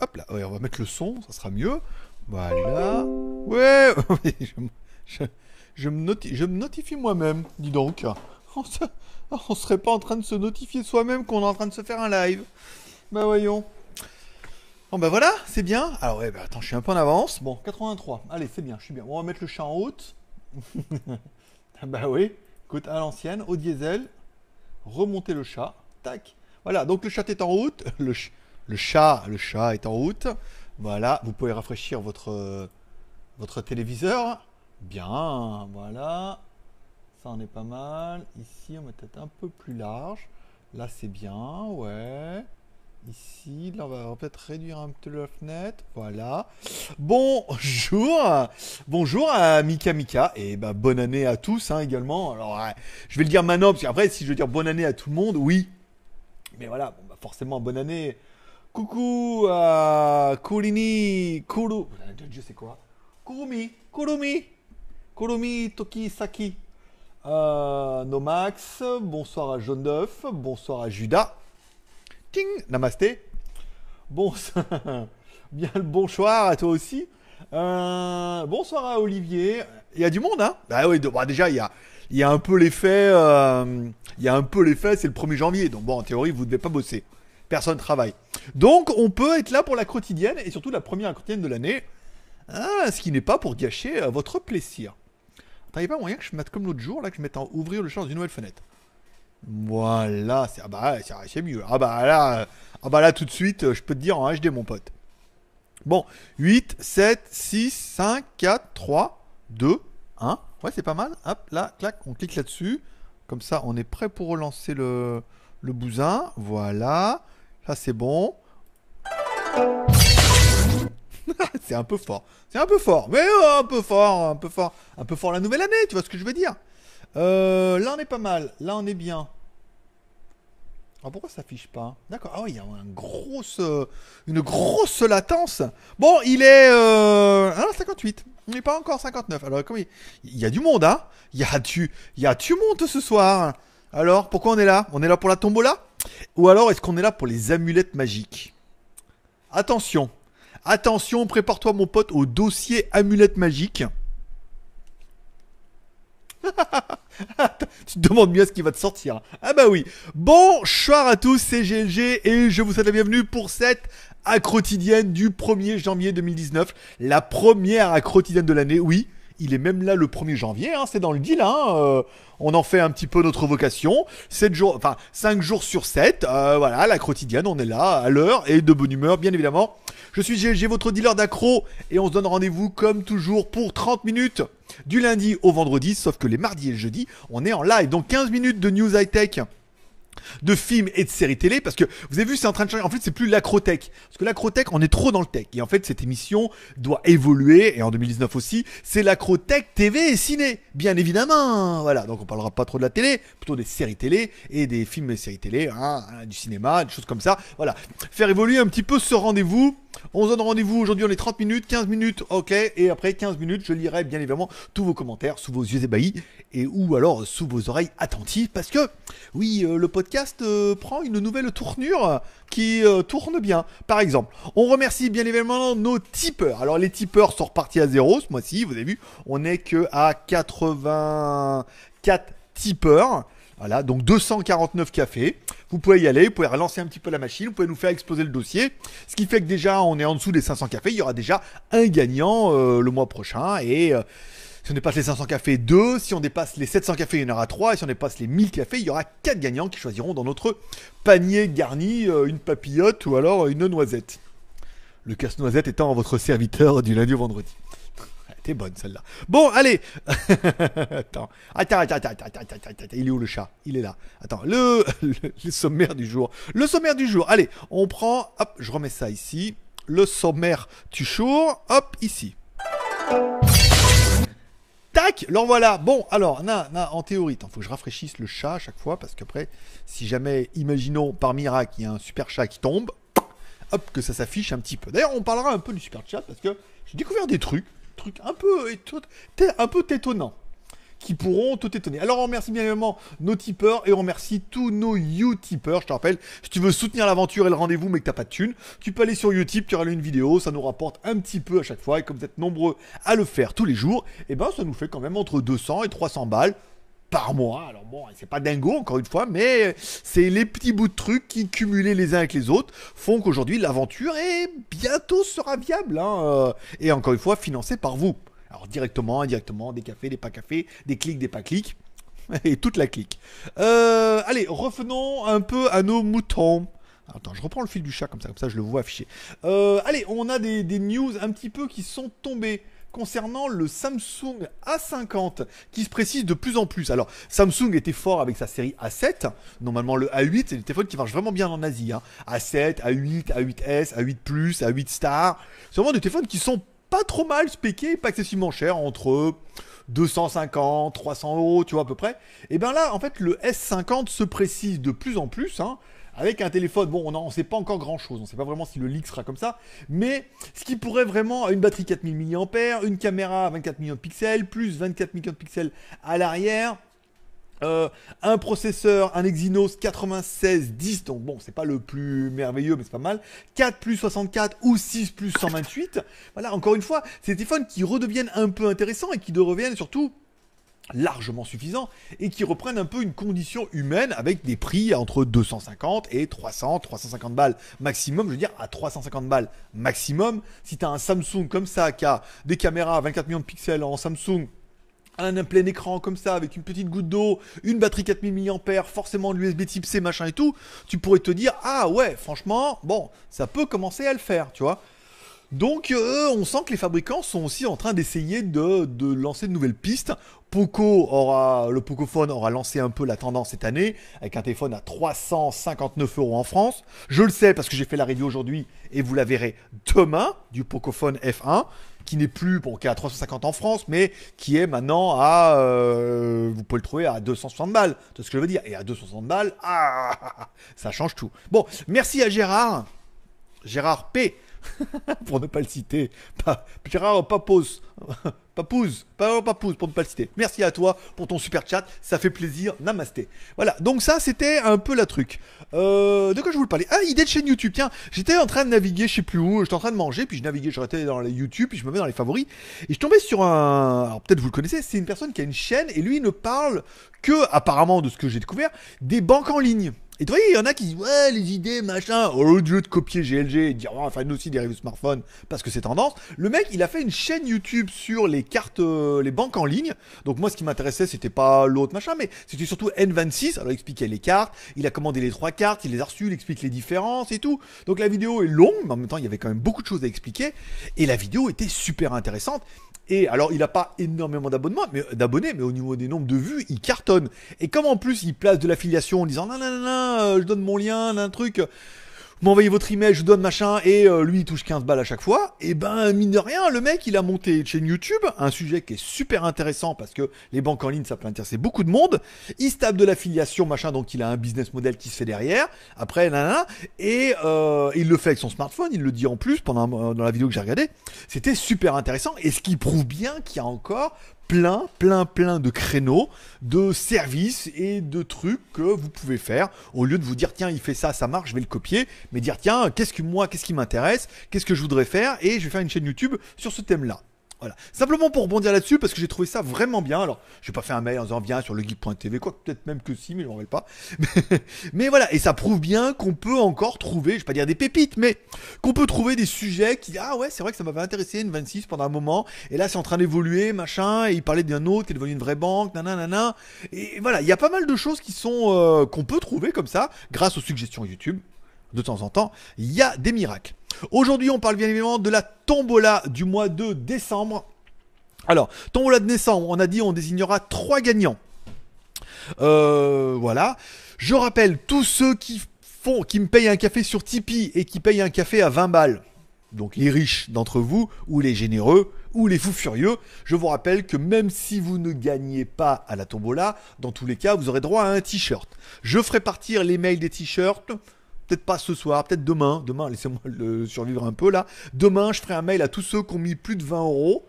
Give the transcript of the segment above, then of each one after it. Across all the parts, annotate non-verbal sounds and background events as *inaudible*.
Hop là, on va mettre le son, ça sera mieux. Voilà. Ouais, *laughs* je, me, notifie moi-même, dis donc. On, se- on serait pas en train de se notifier soi-même qu'on est en train de se faire un live. Bah voyons. Bon bah voilà, c'est bien. Alors ouais, bah attends, je suis un peu en avance. Bon, 83. Allez, c'est bien, je suis bien. On va mettre le chat en haute. Ah *laughs* bah oui. Écoute, à l'ancienne, au diesel. Remonter le chat. Tac. Voilà, donc le chat est en route. *laughs* Le, ch- le chat, le chat est en route. Voilà, vous pouvez rafraîchir votre, votre téléviseur. Bien, voilà. Ça en est pas mal. Ici, on va peut-être un peu plus large. Là, c'est bien, ouais. Ici, là, on va peut-être réduire un peu la fenêtre. Voilà. Bonjour. Bonjour à Mika Mika. Et bah, bonne année à tous hein, également. Alors, je vais le dire maintenant, parce qu'après, si je veux dire bonne année à tout le monde, oui. Mais voilà, bah, forcément, bonne année. Coucou à Kurini, Kuru. Dieu, c'est quoi? Kurumi, Kurumi, Kurumi Toki Saki. Euh, Nomax, bonsoir à Jaune d'œuf, bonsoir à Judas. Ting, namasté. Bon, *laughs* bien le bonsoir à toi aussi. Euh, bonsoir à Olivier. Il y a du monde, hein? Bah oui, bah déjà, il y a, il y a un peu l'effet. euh, il y a un peu l'effet, c'est le 1er janvier. Donc bon, en théorie, vous ne devez pas bosser. Personne ne travaille. Donc, on peut être là pour la quotidienne et surtout la première quotidienne de l'année. Ah, ce qui n'est pas pour gâcher euh, votre plaisir. Attends, il n'y a pas moyen que je mette comme l'autre jour, là, que je mette en ouvrir le champ d'une nouvelle fenêtre. Voilà, c'est ah bah, c'est- mieux. Ah bah là, euh, ah bah là tout de suite, je peux te dire en HD mon pote. Bon, 8, 7, 6, 5, 4, 3, 2, 1. Ouais, c'est pas mal. Hop, là, clac, on clique là-dessus. Comme ça, on est prêt pour relancer le, le bousin. Voilà. Ça, c'est bon. *laughs* c'est un peu fort. C'est un peu fort. Mais euh, un peu fort, un peu fort. Un peu fort la nouvelle année, tu vois ce que je veux dire Euh, Là, on est pas mal. Là, on est bien. Ah, pourquoi ça s'affiche pas? D'accord. Ah oui, il y a une grosse, euh, une grosse latence. Bon, il est euh... ah, 58. Il n'est pas encore 59. Alors, comme il... y a du monde, hein Il y a du, il y a du monde ce soir. Alors, pourquoi on est là? On est là pour la tombola? Ou alors, est-ce qu'on est là pour les amulettes magiques? Attention, attention, prépare-toi mon pote au dossier amulette magique. *laughs* tu te demandes bien ce qui va te sortir. Ah bah oui. Bonsoir à tous, c'est GLG et je vous souhaite la bienvenue pour cette accrotidienne du 1er janvier 2019. La première accrotidienne de l'année, oui. Il est même là le 1er janvier, hein, c'est dans le deal. Hein, euh, on en fait un petit peu notre vocation. 7 jours, enfin 5 jours sur 7. euh, voilà, la on est là à l'heure et de bonne humeur, bien évidemment. Je suis GLG, votre dealer d'accro, et on se donne rendez-vous comme toujours pour 30 minutes du lundi au vendredi, sauf que les mardis et le jeudi, on est en live. Donc 15 minutes de news high-tech de films et de séries télé parce que vous avez vu c'est en train de changer. En fait c'est plus l'acrotech. Parce que l'acrotech on est trop dans le tech. Et en fait cette émission doit évoluer et en 2019 aussi c'est l'acrotech TV et ciné bien évidemment. Voilà. Donc on parlera pas trop de la télé plutôt des séries télé et des films et séries télé hein, du cinéma des choses comme ça. Voilà. Faire évoluer un petit peu ce rendez-vous on se donne rendez-vous aujourd'hui on est 30 minutes 15 minutes ok et après 15 minutes je lirai bien évidemment tous vos commentaires sous vos yeux ébahis et ou alors sous vos oreilles attentives parce que oui euh, le podcast euh, prend une nouvelle tournure qui euh, tourne bien. Par exemple on remercie bien évidemment nos tipeurs. Alors les tipeurs sont repartis à zéro ce mois-ci vous avez vu on est que à 84 tipeurs. Voilà, donc 249 cafés. Vous pouvez y aller, vous pouvez relancer un petit peu la machine, vous pouvez nous faire exploser le dossier. Ce qui fait que déjà, on est en dessous des 500 cafés. Il y aura déjà un gagnant euh, le mois prochain. Et euh, si on dépasse les 500 cafés, 2. Si on dépasse les 700 cafés, il y en aura 3. Et si on dépasse les 1000 cafés, il y aura 4 gagnants qui choisiront dans notre panier garni euh, une papillote ou alors une noisette. Le casse-noisette étant votre serviteur du lundi au vendredi. T'es bonne celle-là. Bon, allez. *laughs* attends. Attends, attends, attends, attends, attends, attends. Il est où le chat? Il est là. Attends, *laughs* le, sommaire du jour. Le sommaire du jour. Allez, on prend. Hop, je remets ça ici. Le sommaire du jour. Hop, ici. Tac, alors voilà. Bon, alors, na, na, en théorie, il faut que je rafraîchisse le chat à chaque fois parce qu'après, si jamais, imaginons par miracle, il y a un super chat qui tombe, hop, que ça s'affiche un petit peu. D'ailleurs, on parlera un peu du super chat parce que j'ai découvert des trucs, trucs un peu, un peu qui pourront tout étonner. Alors on remercie bien évidemment nos tipeurs et on remercie tous nos Utipeurs. Je te rappelle, si tu veux soutenir l'aventure et le rendez-vous mais que t'as pas de thunes, tu peux aller sur Utip, tu auras une vidéo, ça nous rapporte un petit peu à chaque fois et comme vous êtes nombreux à le faire tous les jours, et eh ben ça nous fait quand même entre 200 et 300 balles par mois. Alors bon, c'est pas dingo encore une fois, mais c'est les petits bouts de trucs qui cumulés les uns avec les autres font qu'aujourd'hui l'aventure est bientôt sera viable hein, euh, et encore une fois financée par vous. Alors directement, indirectement, des cafés, des pas cafés, des clics, des pas clics *laughs* et toute la clique. Euh, allez, revenons un peu à nos moutons. Attends, je reprends le fil du chat comme ça, comme ça je le vois affiché. Euh, allez, on a des, des news un petit peu qui sont tombées concernant le Samsung A50 qui se précise de plus en plus. Alors Samsung était fort avec sa série A7. Normalement le A8 c'est des téléphones qui marchent vraiment bien en Asie. A7, A8, A8S, A8 Plus, A8 Star. C'est vraiment des téléphones qui sont pas trop mal spéqués, pas excessivement chers entre 250, 300 euros, tu vois à peu près. Et bien là en fait le S50 se précise de plus en plus. Hein avec un téléphone, bon, on ne sait pas encore grand chose, on ne sait pas vraiment si le leak sera comme ça, mais ce qui pourrait vraiment, une batterie 4000 mAh, une caméra 24 millions de pixels, plus 24 millions de pixels à l'arrière, euh, un processeur, un Exynos 9610, donc bon, c'est pas le plus merveilleux, mais c'est pas mal. 4 plus 64 ou 6 plus 128. Voilà, encore une fois, c'est des téléphones qui redeviennent un peu intéressants et qui reviennent surtout largement suffisant et qui reprennent un peu une condition humaine avec des prix entre 250 et 300, 350 balles maximum. Je veux dire, à 350 balles maximum, si tu as un Samsung comme ça qui a des caméras 24 millions de pixels en Samsung, un, plein écran comme ça avec une petite goutte d'eau, une batterie 4000 mAh, forcément de l'USB type C machin et tout, tu pourrais te dire ah ouais, franchement, bon, ça peut commencer à le faire, tu vois. Donc euh, on sent que les fabricants sont aussi en train d'essayer de, de, lancer de nouvelles pistes Poco aura, le Pocophone aura lancé un peu la tendance cette année avec un téléphone à 359 euros en France. Je le sais parce que j'ai fait la review aujourd'hui et vous la verrez demain du Pocophone F1 qui n'est plus bon, qui est à 350 en France, mais qui est maintenant à, euh, vous pouvez le trouver à 260 balles. C'est ce que je veux dire. Et à 260 balles, ah, *laughs* ça change tout. Bon, merci à Gérard, Gérard P *laughs* pour ne pas le citer. Pas, Gérard Papos. *laughs* Papouze, pas Papouze pour ne pas le citer. Merci à toi pour ton super chat, ça fait plaisir. Namasté. Voilà, donc ça c'était un peu la truc. Euh, de quoi je voulais parler? Ah, idée de chaîne YouTube. Tiens, j'étais en train de naviguer, je sais plus où, j'étais en train de manger, puis je naviguais, je restais dans les YouTube, puis je me mets dans les favoris, et je tombais sur un. Alors peut-être vous le connaissez, c'est une personne qui a une chaîne, et lui il ne parle que, apparemment de ce que j'ai découvert, des banques en ligne. Et tu vois, il y en a qui disent ouais les idées machin au lieu de copier GLG et dire oh, enfin nous aussi des reviews smartphones parce que c'est tendance. Le mec il a fait une chaîne YouTube sur les cartes, euh, les banques en ligne. Donc moi ce qui m'intéressait c'était pas l'autre machin mais c'était surtout N26. Alors il expliquait les cartes, il a commandé les trois cartes, il les a reçues, il explique les différences et tout. Donc la vidéo est longue mais en même temps il y avait quand même beaucoup de choses à expliquer et la vidéo était super intéressante. Et alors, il n'a pas énormément d'abonnements, mais d'abonnés, mais au niveau des nombres de vues, il cartonne. Et comme en plus, il place de l'affiliation en disant non, non, non, non, je donne mon lien, un truc m'envoyez votre email, je vous donne machin, et euh, lui il touche 15 balles à chaque fois, et ben mine de rien, le mec il a monté une chaîne YouTube, un sujet qui est super intéressant parce que les banques en ligne ça peut intéresser beaucoup de monde, il se tape de l'affiliation machin, donc il a un business model qui se fait derrière, après nanana, et euh, il le fait avec son smartphone, il le dit en plus pendant euh, dans la vidéo que j'ai regardé, c'était super intéressant, et ce qui prouve bien qu'il y a encore plein, plein, plein de créneaux, de services et de trucs que vous pouvez faire au lieu de vous dire tiens il fait ça, ça marche, je vais le copier, mais dire tiens qu'est-ce que moi, qu'est-ce qui m'intéresse, qu'est-ce que je voudrais faire et je vais faire une chaîne YouTube sur ce thème-là. Voilà. Simplement pour rebondir là-dessus, parce que j'ai trouvé ça vraiment bien. Alors, je vais pas fait un mail en disant viens sur le geek.tv, quoi, peut-être même que si, mais je m'en rappelle pas. *laughs* Mais, voilà, et ça prouve bien qu'on peut encore trouver, je vais pas dire des pépites, mais qu'on peut trouver des sujets qui, ah ouais, c'est vrai que ça m'avait intéressé, une 26 pendant un moment, et là c'est en train d'évoluer, machin, et il parlait d'un autre qui est devenu une vraie banque, nanana, Et voilà, il y a pas mal de choses qui sont, euh, qu'on peut trouver comme ça, grâce aux suggestions YouTube de temps en temps, il y a des miracles. Aujourd'hui, on parle bien évidemment de la tombola du mois de décembre. Alors, tombola de décembre, on a dit on désignera trois gagnants. Euh, voilà. Je rappelle, tous ceux qui font, qui me payent un café sur Tipeee et qui payent un café à 20 balles, donc les riches d'entre vous, ou les généreux, ou les fous furieux, je vous rappelle que même si vous ne gagnez pas à la tombola, dans tous les cas, vous aurez droit à un t-shirt. Je ferai partir les mails des t-shirts peut-être pas ce soir, peut-être demain. Demain, *laughs* laissez-moi le survivre un peu là. Demain, je ferai un mail à tous ceux qui ont mis plus de 20 euros.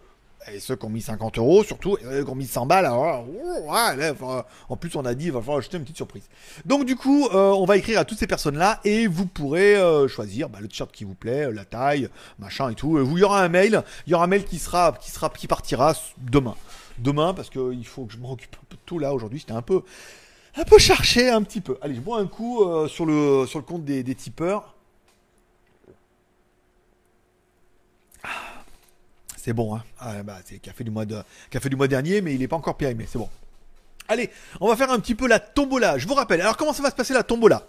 Et ceux qui ont mis 50 euros, surtout, et ceux qui ont mis 100 balles, en plus on a dit, il va falloir acheter une petite surprise. Donc du coup, euh, on va écrire à toutes ces personnes-là et vous pourrez euh, choisir bah, le t-shirt qui vous plaît, la taille, machin et tout. Euh, vous, il y aura un mail, il y aura un mail qui sera, qui sera, qui partira demain. Demain, parce qu'il faut que je m'occupe un peu de tout là. Aujourd'hui, c'était un peu, un peu cherché, un petit peu. Allez, je bois un coup euh, sur le, sur le compte des, tipeurs. C'est bon, hein. Ah, bah, c'est café du mois de, café du mois dernier, mais il n'est pas encore périmé. C'est bon. Allez, on va faire un petit peu la tombola. Je vous rappelle. Alors, comment ça va se passer la tombola?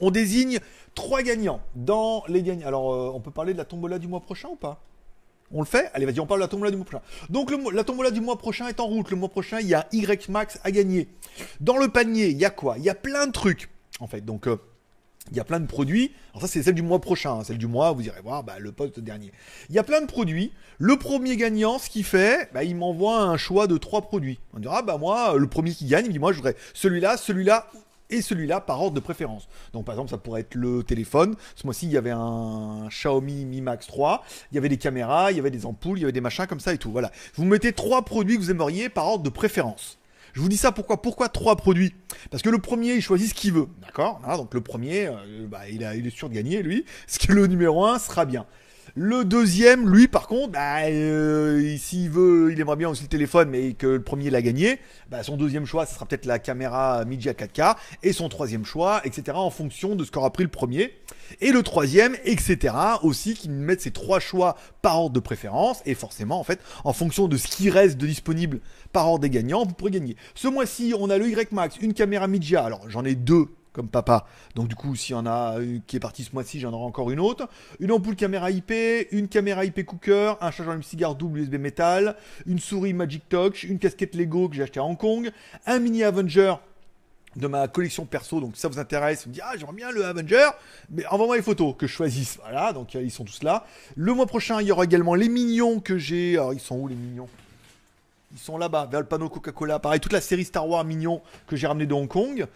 On désigne trois gagnants dans les gagnants. Alors, euh, on peut parler de la tombola du mois prochain ou pas? On le fait Allez, vas-y, on parle de la tombola du mois prochain. Donc, la tombola du mois prochain est en route. Le mois prochain, il y a Y Max à gagner. Dans le panier, il y a quoi? Il y a plein de trucs, en fait. Donc, euh, il y a plein de produits. Alors ça, c'est celle du mois prochain. hein. Celle du mois, vous irez voir bah, le poste dernier. Il y a plein de produits. Le premier gagnant, ce qu'il fait, bah, il m'envoie un choix de trois produits. On dira, bah moi, le premier qui gagne, il me dit, moi, je voudrais celui-là, celui-là et celui-là par ordre de préférence. Donc par exemple, ça pourrait être le téléphone. Ce mois-ci, il y avait un Xiaomi Mi Max 3. Il y avait des caméras, il y avait des ampoules, il y avait des machins comme ça et tout. Voilà. Vous mettez trois produits que vous aimeriez par ordre de préférence. Je vous dis ça pourquoi Pourquoi trois produits? Parce que le premier, il choisit ce qu'il veut. D'accord? Voilà, Donc le premier, euh, bah, il est sûr de gagner, lui. Ce que le numéro un sera bien. Le deuxième, lui, par contre, bah, euh, s'il veut, il aimerait bien aussi le téléphone, mais que le premier l'a gagné, bah, son deuxième choix, ce sera peut-être la caméra Media 4K, et son troisième choix, etc., en fonction de ce qu'aura pris le premier. Et le troisième, etc., aussi, qui mettent ces trois choix par ordre de préférence, et forcément, en fait, en fonction de ce qui reste de disponible par ordre des gagnants, vous pourrez gagner. Ce mois-ci, on a le Y Max, une caméra Media, alors j'en ai deux comme papa. Donc du coup, s'il y en a qui est partie ce mois-ci, j'en aurai encore une autre. Une ampoule caméra IP, une caméra IP cooker, un chargeur cigare double USB métal, une souris Magic Touch, une casquette Lego que j'ai acheté à Hong Kong, un mini Avenger de ma collection perso, donc si ça vous intéresse, vous me dites ah j'aimerais bien le Avenger, mais envoie-moi les photos que je choisisse, voilà, donc euh, ils sont tous là. Le mois prochain, il y aura également les mignons que j'ai, alors ils sont où les mignons? Ils sont là-bas, vers le panneau Coca-Cola, pareil, toute la série Star Wars mignons que j'ai ramené de Hong Kong.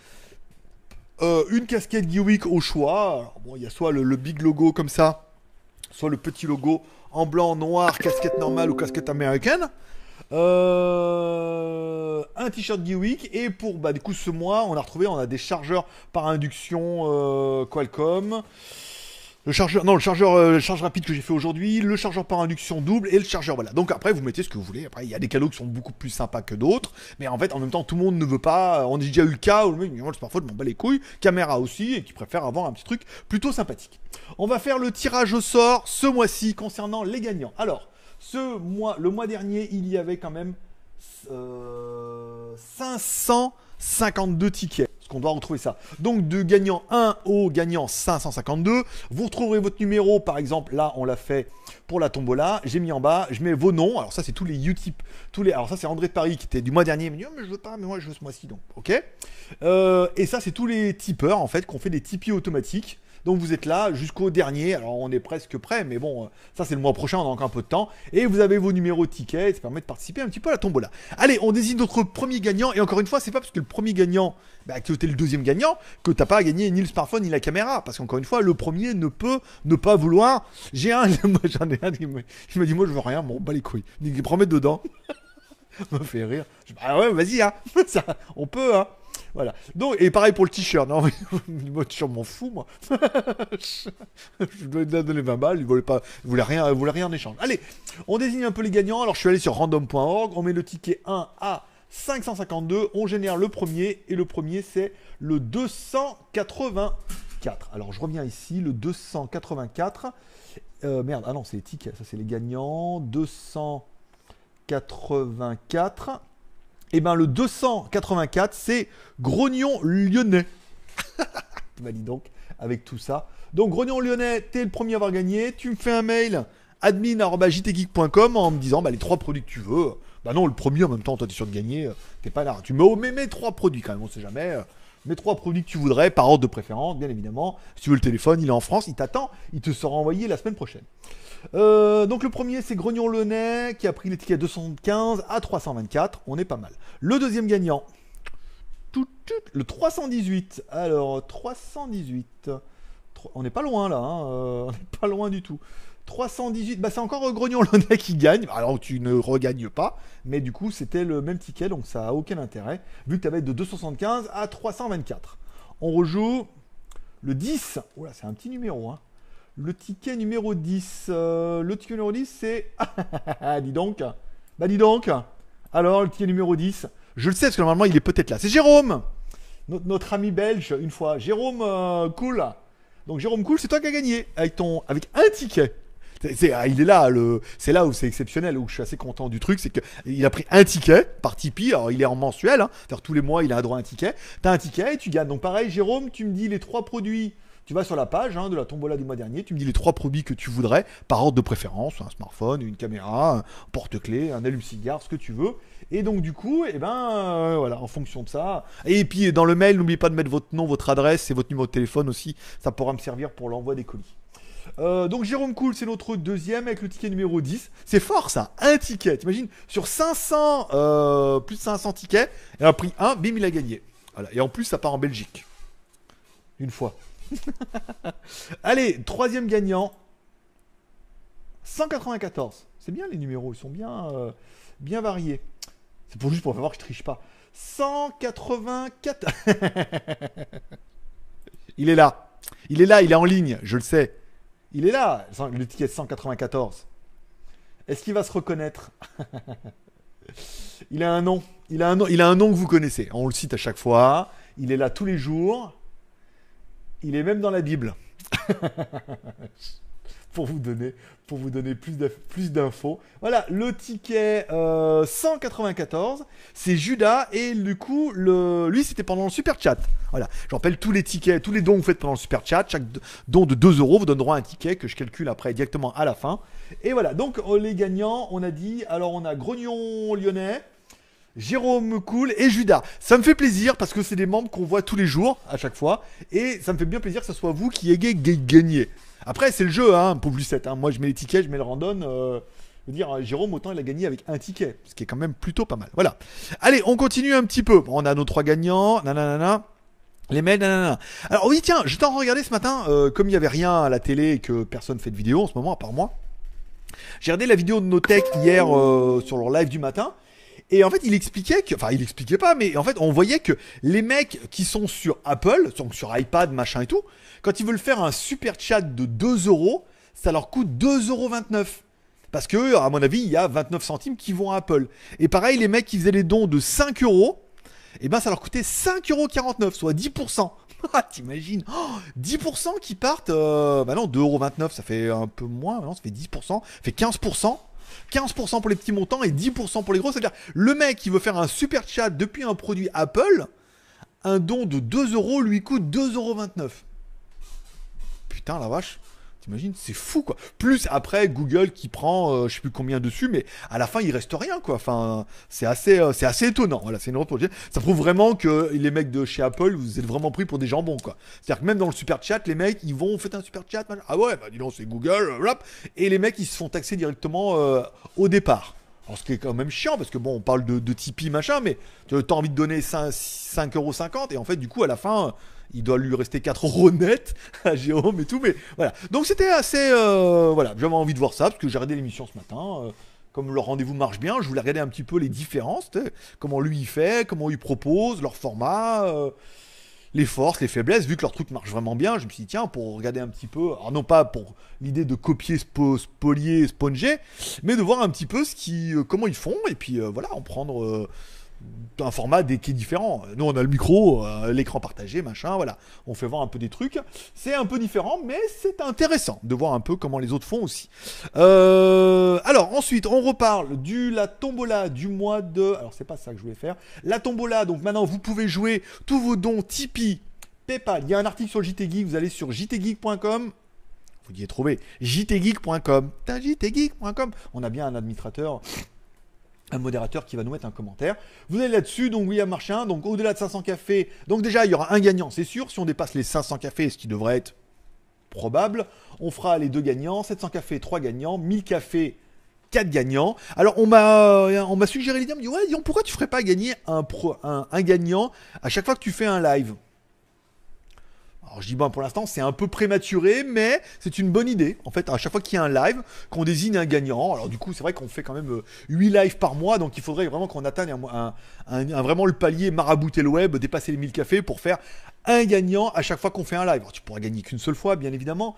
Euh, une casquette Geewick au choix. Bon, il y a soit le, le big logo comme ça, soit le petit logo en blanc, noir, casquette normale ou casquette américaine. Euh, un t-shirt Geewick et pour bah du coup ce mois on a retrouvé on a des chargeurs par induction euh, Qualcomm le chargeur non le chargeur euh, charge rapide que j'ai fait aujourd'hui le chargeur par induction double et le chargeur voilà. Donc après vous mettez ce que vous voulez. Après il y a des cadeaux qui sont beaucoup plus sympas que d'autres mais en fait en même temps tout le monde ne veut pas on a déjà eu le cas où le mec Moi, le smartphone m'en bat les couilles caméra aussi et qui préfère avoir un petit truc plutôt sympathique. On va faire le tirage au sort ce mois-ci concernant les gagnants. Alors ce mois le mois dernier il y avait quand même euh, 552 tickets. Qu'on doit retrouver ça. Donc de gagnant 1 au gagnant 552, vous retrouverez votre numéro, par exemple, là on l'a fait pour la tombola, j'ai mis en bas, je mets vos noms, alors ça c'est tous les Utip, tous les, alors ça c'est André de Paris qui était du mois dernier, il m'a dit oh, mais je veux pas, mais moi je veux ce mois-ci donc, ok Euh, Et ça c'est tous les tipeurs en fait, qu'on fait des Tipeee automatiques. Donc vous êtes là jusqu'au dernier. Alors on est presque prêt, mais bon, euh, ça c'est le mois prochain, on a encore un peu de temps. Et vous avez vos numéros de tickets, et ça permet de participer un petit peu à la tombola. Allez, on désigne notre premier gagnant. Et encore une fois, c'est pas parce que le premier gagnant, bah, que le deuxième gagnant, que t'as pas à gagner ni le smartphone ni la caméra. Parce qu'encore une fois, le premier ne peut ne pas vouloir. J'ai un, *laughs* moi j'en ai un qui me, il me dit moi je veux rien, bon, bah les couilles. Il me remettre dedans. *laughs* me fait rire. Je bah ouais, vas-y, hein. *laughs* On peut, hein. Voilà. Donc, et pareil pour le t-shirt. Non, *laughs* moi, le t-shirt, m'en fous, moi. *laughs* je lui donner 20 balles. Il voulait pas, il voulait rien, voulait rien en échange. Allez, on désigne un peu les gagnants. Alors, je suis allé sur random.org. On met le ticket 1 à 552. On génère le premier. Et le premier, c'est le 284. Alors, je reviens ici. Le 284. Euh, merde, ah non, c'est les tickets. Ça, c'est les gagnants. 284. Et ben le 284, c'est Grognon Lyonnais. *laughs* bah dis donc, avec tout ça. Donc Grognon Lyonnais, t'es le premier à avoir gagné. Tu me fais un mail admin.jtgeek.com en me disant bah, les trois produits que tu veux. Bah non, le premier en même temps, toi t'es sûr de gagner. euh, T'es pas là. Tu mets, mets, mets trois produits quand même, on sait jamais. euh, Mets trois produits que tu voudrais par ordre de préférence, bien évidemment. Si tu veux le téléphone, il est en France, il t'attend. Il te sera envoyé la semaine prochaine. Euh, donc le premier c'est Grognon Lyonnais qui a pris l'étiquette 215 à 324, on est pas mal. Le deuxième gagnant, le 318. Alors 318, Tro- on n'est pas loin là, hein, euh, *laughs* on n'est pas loin du tout. 318, bah c'est encore euh, Grognon Launay qui gagne. Alors tu ne regagnes pas, mais du coup c'était le même ticket, donc ça a aucun intérêt, vu que tu avais de 275 à 324. On rejoue le 10. Oh là, c'est un petit numéro, hein. Le ticket numéro 10. euh, le ticket numéro 10, c'est. *laughs* Dis donc. Bah, dis donc. Alors, le ticket numéro 10. Je le sais, parce que normalement, il est peut-être là. C'est Jérôme. Notre, notre ami belge, une fois. Jérôme euh, Cool. Donc, Jérôme Cool, c'est toi qui as gagné. Avec, ton, avec un ticket. Ah, il est là, c'est là où c'est exceptionnel, où je suis assez content du truc, c'est que il a pris un ticket par Tipeee, alors il est en mensuel, hein, c'est-à-dire tous les mois il a droit à un ticket. T'as un ticket et tu gagnes. Donc pareil, Jérôme, tu me dis les trois produits. Tu vas sur la page hein, de la tombola du mois dernier, tu me dis les trois produits que tu voudrais, par ordre de préférence, un smartphone, une caméra, un porte-clés, un allume-cigare, ce que tu veux. Et donc du coup, eh ben euh, en fonction de ça. Et puis dans le mail, n'oubliez pas de mettre votre nom, votre adresse et votre numéro de téléphone aussi. Ça pourra me servir pour l'envoi des colis. Euh, donc Jérôme Cool, c'est notre deuxième avec le ticket numéro 10. C'est fort ça, un ticket. T'imagines, sur 500, euh, plus de 500 tickets, il a pris un, bim, il a gagné. Et en plus, ça part en Belgique. Une fois. *laughs* Allez, troisième gagnant. 194. C'est bien les numéros, ils sont bien, euh, bien variés. C'est pour juste pour voir que je triche pas. 184. il est là. Il est là, il est en ligne, je le sais. Il est là, le ticket 194. Est-ce qu'il va se reconnaître? *laughs* Il a un nom. Il a un nom. Il a un nom que vous connaissez. On le cite à chaque fois. Il est là tous les jours. Il est même dans la Bible. *laughs* pour vous donner, plus d'inf- plus d'infos. Voilà, le ticket euh, 194, c'est Judas et du coup, le, lui c'était pendant le super chat. Voilà, je rappelle tous les tickets, tous les dons que vous faites pendant le super chat, chaque don de 2 euros vous donneront un ticket que je calcule après directement à la fin. Et voilà, donc euh, les gagnants, on a dit, alors on a Grognon Lyonnais. Jérôme Cool et Judas. Ça me fait plaisir parce que c'est des membres qu'on voit tous les jours, à chaque fois. Et ça me fait bien plaisir que ce soit vous qui ayez ga- gagné. Après, c'est le jeu, hein, pauvre Lucette. hein. Moi, je mets les tickets, je mets le random. euh, je veux dire, euh, Jérôme, autant il a gagné avec un ticket, ce qui est quand même plutôt pas mal. Voilà. Allez, on continue un petit peu. On a nos trois gagnants. Nanana. Les mails, nanana. Alors oui, tiens, j'étais en train de regarder ce matin, euh, comme il n'y avait rien à la télé et que personne fait de vidéo en ce moment, à part moi. J'ai regardé la vidéo de Notech hier euh, sur leur live du matin. Et en fait, il expliquait que, enfin, il expliquait pas, mais en fait, on voyait que les mecs qui sont sur Apple, donc sur iPad, machin et tout, quand ils veulent faire un super chat de 2 euros, ça leur coûte 2,29 euros. Parce que, à mon avis, il y a 29 centimes qui vont à Apple. Et pareil, les mecs qui faisaient les dons de 5 euros, et ben ça leur coûtait 5,49 euros, soit 10%. *laughs* Ah, t'imagines oh, 10% qui partent, euh, bah non, 2,29€, ça fait un peu moins, non, ça fait 10%, ça fait 15%. 15% pour les petits montants et 10% pour les gros. C'est-à-dire, le mec qui veut faire un super chat depuis un produit Apple, un don de 2 euros lui coûte 2,29€. Putain, la vache. T'imagines, c'est fou quoi. Plus après Google qui prend, euh, je sais plus combien dessus, mais à la fin il reste rien quoi. Enfin, c'est assez, euh, assez étonnant. Voilà, c'est une. Ça prouve vraiment que les mecs de chez Apple, vous êtes vraiment pris pour des jambons quoi. C'est-à-dire que même dans le super chat, les mecs ils vont, faites un super chat, ah ouais, bah dis donc c'est Google, euh, et les mecs ils se font taxer directement euh, au départ. Ce qui est quand même chiant parce que bon, on parle de, Tipeee machin, mais tu as envie de donner 5, 5,50€ et en fait du coup à la fin il doit lui rester 4 euros net *laughs* à Jérôme et tout, mais voilà. Donc c'était assez, euh, voilà, j'avais envie de voir ça parce que j'ai regardé l'émission ce matin. euh, comme leur rendez-vous marche bien, je voulais regarder un petit peu les différences, comment lui il fait, comment il propose, leur format, euh, les forces, les faiblesses, vu que leur truc marche vraiment bien, je me suis dit tiens, pour regarder un petit peu, alors non pas pour l'idée de copier, spo, spolier, sponger, mais de voir un petit peu ce qui, euh, comment ils font, et puis euh, voilà, en prendre euh, un format qui est différent. Nous, on a le micro, euh, l'écran partagé, machin, voilà. On fait voir un peu des trucs. C'est un peu différent, mais c'est intéressant de voir un peu comment les autres font aussi. Euh, alors, ensuite, on reparle du la tombola du mois de. Alors, c'est pas ça que je voulais faire. La tombola, donc maintenant, vous pouvez jouer tous vos dons Tipeee, PayPal. Il y a un article sur JT Geek, vous allez sur jtgeek.com. Vous y trouvé. jtgeek.com. Jtgeek.com. On a bien un administrateur un modérateur qui va nous mettre un commentaire. Vous allez là-dessus, donc William Marchin, donc au-delà de 500 cafés. Donc déjà, il y aura un gagnant, c'est sûr. Si on dépasse les 500 cafés, ce qui devrait être probable, on fera les deux gagnants. 700 cafés, 3 gagnants. 1000 cafés, 4 gagnants. Alors on m'a on m'a suggéré l'idée, on me dit ouais, pourquoi tu ferais pas gagner un, pro, un gagnant à chaque fois que tu fais un live? Alors je dis bon pour l'instant c'est un peu prématuré mais c'est une bonne idée. En fait à chaque fois qu'il y a un live qu'on désigne un gagnant. Alors du coup c'est vrai qu'on fait quand même 8 lives par mois donc il faudrait vraiment qu'on atteigne un, vraiment le palier marabouter le web, dépasser les 1000 cafés pour faire un gagnant à chaque fois qu'on fait un live. Alors tu pourras gagner qu'une seule fois bien évidemment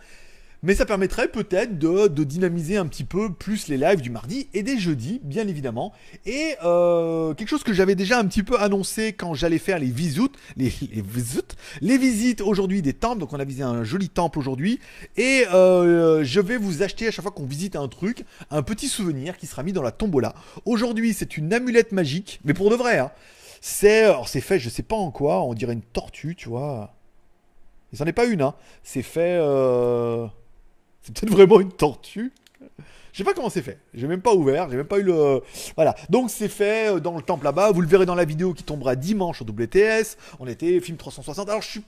mais ça permettrait peut-être de, dynamiser un petit peu plus les lives du mardi et des jeudis, bien évidemment. Et euh, quelque chose que j'avais déjà un petit peu annoncé quand j'allais faire les visites, les, visites, les visites aujourd'hui des temples. Donc on a visité un joli temple aujourd'hui. Et euh, je vais vous acheter à chaque fois qu'on visite un truc, un petit souvenir qui sera mis dans la tombola. Aujourd'hui c'est une amulette magique, mais pour de vrai. Hein. C'est, c'est fait, je sais pas en quoi, on dirait une tortue, tu vois. Et c'en est pas une, hein. C'est fait. Euh... C'est peut-être vraiment une tortue. Je sais pas comment c'est fait. J'ai même pas ouvert. J'ai même pas eu le. Voilà. Donc c'est fait euh, dans le temple là-bas. Vous le verrez dans la vidéo qui tombera dimanche au WTS. On était film 360. Alors je suis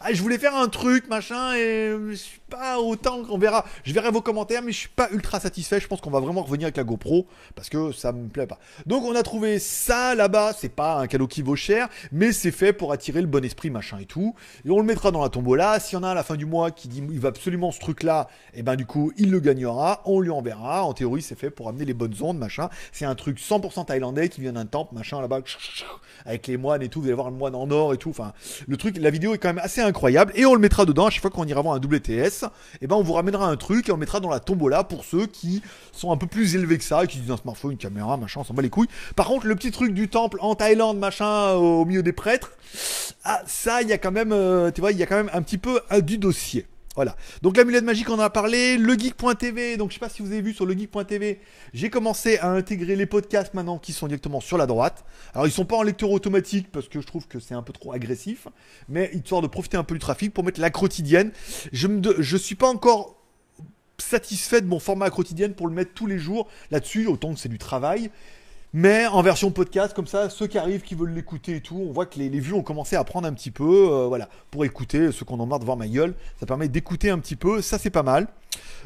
ah, je voulais faire un truc, machin, et je suis pas autant. On verra. Je verrai vos commentaires, mais je suis pas ultra satisfait. Je pense qu'on va vraiment revenir avec la GoPro parce que ça me plaît pas. Donc on a trouvé ça là-bas. C'est pas un cadeau qui vaut cher, mais c'est fait pour attirer le bon esprit, machin et tout. Et on le mettra dans la tombola. S'il y en a à la fin du mois qui dit il va absolument ce truc-là, et eh ben du coup il le gagnera. On lui enverra. En théorie, c'est fait pour amener les bonnes ondes, machin. C'est un truc 100% thaïlandais qui vient d'un temple, machin là-bas, avec les moines et tout. Vous allez voir le moine en or et tout. Enfin, le truc, la vidéo est quand même assez incroyable. Et on le mettra dedans à chaque fois qu'on ira voir un WTS. Et eh ben on vous ramènera un truc et on mettra dans la tombola pour ceux qui sont un peu plus élevés que ça et qui disent un smartphone, une caméra, machin, on s'en bat les couilles. Par contre, le petit truc du temple en Thaïlande, machin, au milieu des prêtres, ah, ça, il y a quand même, euh, tu vois, il y a quand même un petit peu du dossier. Voilà. Donc l'amulette magique, on en a parlé. Le geek.tv, donc je sais pas si vous avez vu sur le geek.tv, j'ai commencé à intégrer les podcasts maintenant qui sont directement sur la droite. Alors ils sont pas en lecteur automatique parce que je trouve que c'est un peu trop agressif, mais histoire de profiter un peu du trafic pour mettre la quotidienne. Je ne suis pas encore satisfait de mon format quotidienne pour le mettre tous les jours là-dessus, autant que c'est du travail. Mais en version podcast, comme ça, ceux qui arrivent, qui veulent l'écouter et tout, on voit que les, vues ont commencé à prendre un petit peu, euh, voilà, pour écouter, ceux qu'on en marre de voir ma gueule, ça permet d'écouter un petit peu, ça c'est pas mal.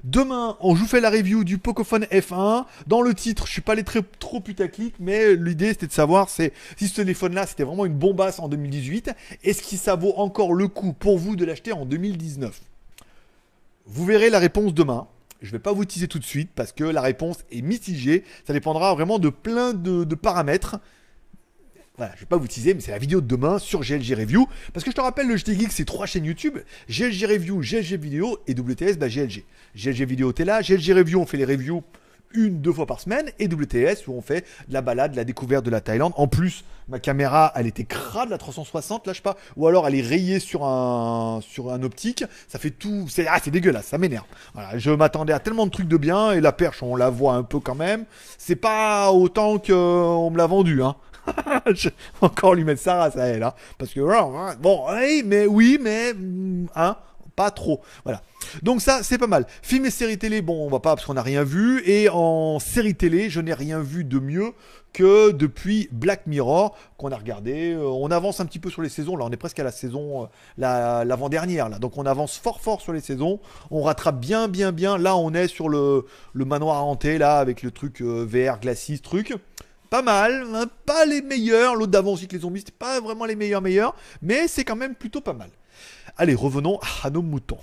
Demain, on vous fait la review du Pocophone F1. Dans le titre, je suis pas allé trop putaclic, mais l'idée c'était de savoir si ce téléphone-là c'était vraiment une bombasse en 2018, est-ce que ça vaut encore le coup pour vous de l'acheter en 2019 Vous verrez la réponse demain. Je ne vais pas vous teaser tout de suite parce que la réponse est mitigée. Ça dépendra vraiment de plein de, paramètres. Voilà, je vais pas vous teaser, mais c'est la vidéo de demain sur GLG Review. Parce que je te rappelle, le JT Geek, c'est trois chaînes YouTube. GLG Review, GLG Vidéo et WTS, bah GLG. GLG Vidéo, t'es là. GLG Review, on fait les reviews une, deux fois par semaine, et WTS où on fait de la balade, de la découverte de la Thaïlande. En plus, ma caméra, elle était crade, la 360, lâche pas, ou alors elle est rayée sur un, sur un optique, ça fait tout, c'est, ah, c'est dégueulasse, ça m'énerve. Voilà, je m'attendais à tellement de trucs de bien, et la perche, on la voit un peu quand même. C'est pas autant qu'on me l'a vendu, hein. *laughs* je encore lui mettre sa race à elle, hein. Parce que, bon, oui, mais oui, mais, mm, hein, pas trop. Voilà. Donc ça, c'est pas mal. Film et série télé, bon, on va pas parce qu'on n'a rien vu. Et en série télé, je n'ai rien vu de mieux que depuis Black Mirror qu'on a regardé. Euh, on avance un petit peu sur les saisons. Là, on est presque à la saison euh, l'avant-dernière. là, donc on avance fort fort sur les saisons. On rattrape bien bien bien. Là, on est sur le, le manoir hanté là avec le truc euh, VR glacis truc. Pas mal, hein, pas les meilleurs. L'autre d'avant aussi que les zombies, c'était pas vraiment les meilleurs meilleurs, mais c'est quand même plutôt pas mal. Allez, revenons à nos moutons.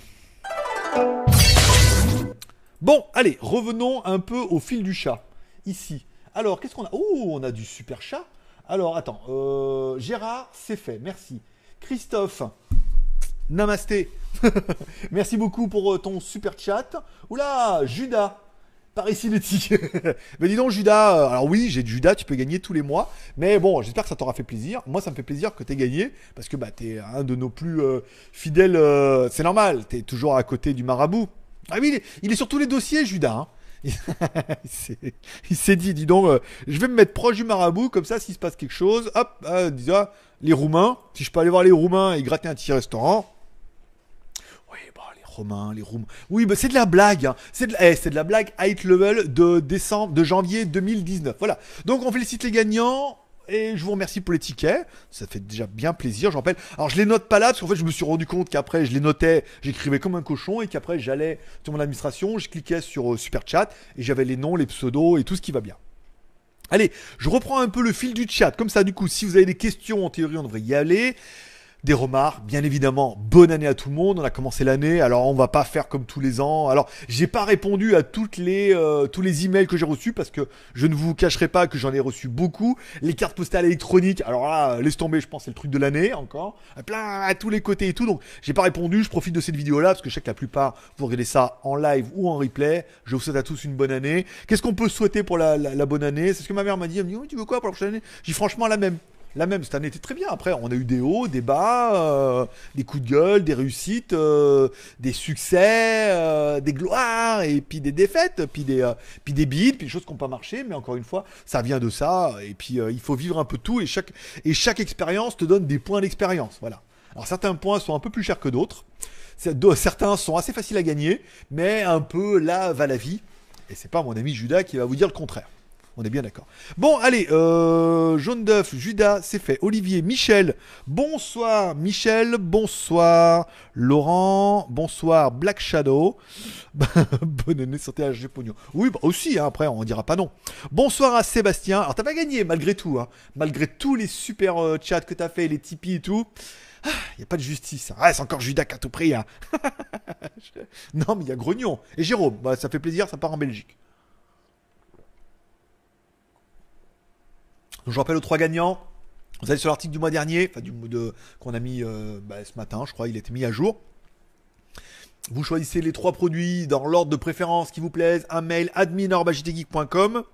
Bon, allez, revenons un peu au fil du chat. Ici. Alors, qu'est-ce qu'on a? Oh, on a du super chat. Alors, attends. Euh, Gérard, c'est fait. Merci. Christophe. Namasté. *laughs* Merci beaucoup pour euh, ton super chat. Oula, Judas. Par ici, *laughs* mais dis donc, Judas. Euh, alors oui, j'ai Judas, tu peux gagner tous les mois. Mais bon, j'espère que ça t'aura fait plaisir. Moi, ça me fait plaisir que tu aies gagné. Parce que bah, tu es un de nos plus fidèles. c'est normal, tu es toujours à côté du marabout. Ah oui, il est, sur tous les dossiers, Judas. Hein. *laughs* il s'est dit, dis donc, euh, je vais me mettre proche du marabout, comme ça, s'il se passe quelque chose, hop, euh, les Roumains, si je peux aller voir les Roumains et gratter un petit restaurant. Les. Oui, bah, c'est de la blague. Hein. C'est de, eh, la blague high level de décembre, de janvier 2019. Voilà. Donc, on félicite les gagnants. Et je vous remercie pour les tickets. Ça fait déjà bien plaisir, je rappelle. Alors je les note pas là, parce qu'en fait je me suis rendu compte qu'après je les notais, j'écrivais comme un cochon, et qu'après j'allais sur mon administration, je cliquais sur euh, Super Chat, et j'avais les noms, les pseudos, et tout ce qui va bien. Allez, je reprends un peu le fil du chat. Comme ça, du coup, si vous avez des questions, en théorie, on devrait y aller. Des remarques, bien évidemment, bonne année à tout le monde. On a commencé l'année, alors on va pas faire comme tous les ans. Alors, j'ai pas répondu à toutes les euh, tous les emails que j'ai reçus parce que je ne vous cacherai pas que j'en ai reçu beaucoup. Les cartes postales électroniques, alors là, laisse tomber, je pense c'est le truc de l'année encore, plein à tous les côtés et tout. Donc, j'ai pas répondu. Je profite de cette vidéo là parce que je sais que la plupart vous regardez ça en live ou en replay. Je vous souhaite à tous une bonne année. Qu'est-ce qu'on peut souhaiter pour la, bonne année? C'est ce que ma mère m'a dit. Elle me dit, tu veux quoi pour la prochaine année? J'ai franchement la même la même, cette année était très bien. Après, on a eu des hauts, des bas, euh, des coups de gueule, des réussites, euh, des succès, euh, des gloires, et puis des défaites, puis des, puis des bides, puis des choses qui n'ont pas marché. Mais encore une fois, ça vient de ça. Et puis, il faut vivre un peu tout. Et chaque, et chaque expérience te donne des points d'expérience. Voilà. Alors, certains points sont un peu plus chers que d'autres. Certains sont assez faciles à gagner, mais un peu là va la vie. Et c'est pas mon ami Judas qui va vous dire le contraire. On est bien d'accord. Bon, allez, euh, jaune d'œuf, Judas, c'est fait. Olivier, Michel, bonsoir. Michel, bonsoir. Laurent, bonsoir. Black Shadow. *laughs* Bonne année, santé à Pognon. Oui, bah aussi, hein, après, on dira pas non. Bonsoir à Sébastien. Alors, t'as pas gagné, malgré tout. Hein. Malgré tous les super euh, chats que t'as fait, les Tipeee et tout. Il ah, n'y a pas de justice. Ah, c'est encore Judas a tout. Hein. *laughs* non, mais il y a Grognon. Et Jérôme, bah, ça fait plaisir, ça part en Belgique. Je rappelle aux trois gagnants. Vous allez sur l'article du mois dernier, enfin du de qu'on a mis euh, bah, ce matin, je crois, il était mis à jour. Vous choisissez les trois produits dans l'ordre de préférence qui vous plaisent. Un mail admin.jtgeek.com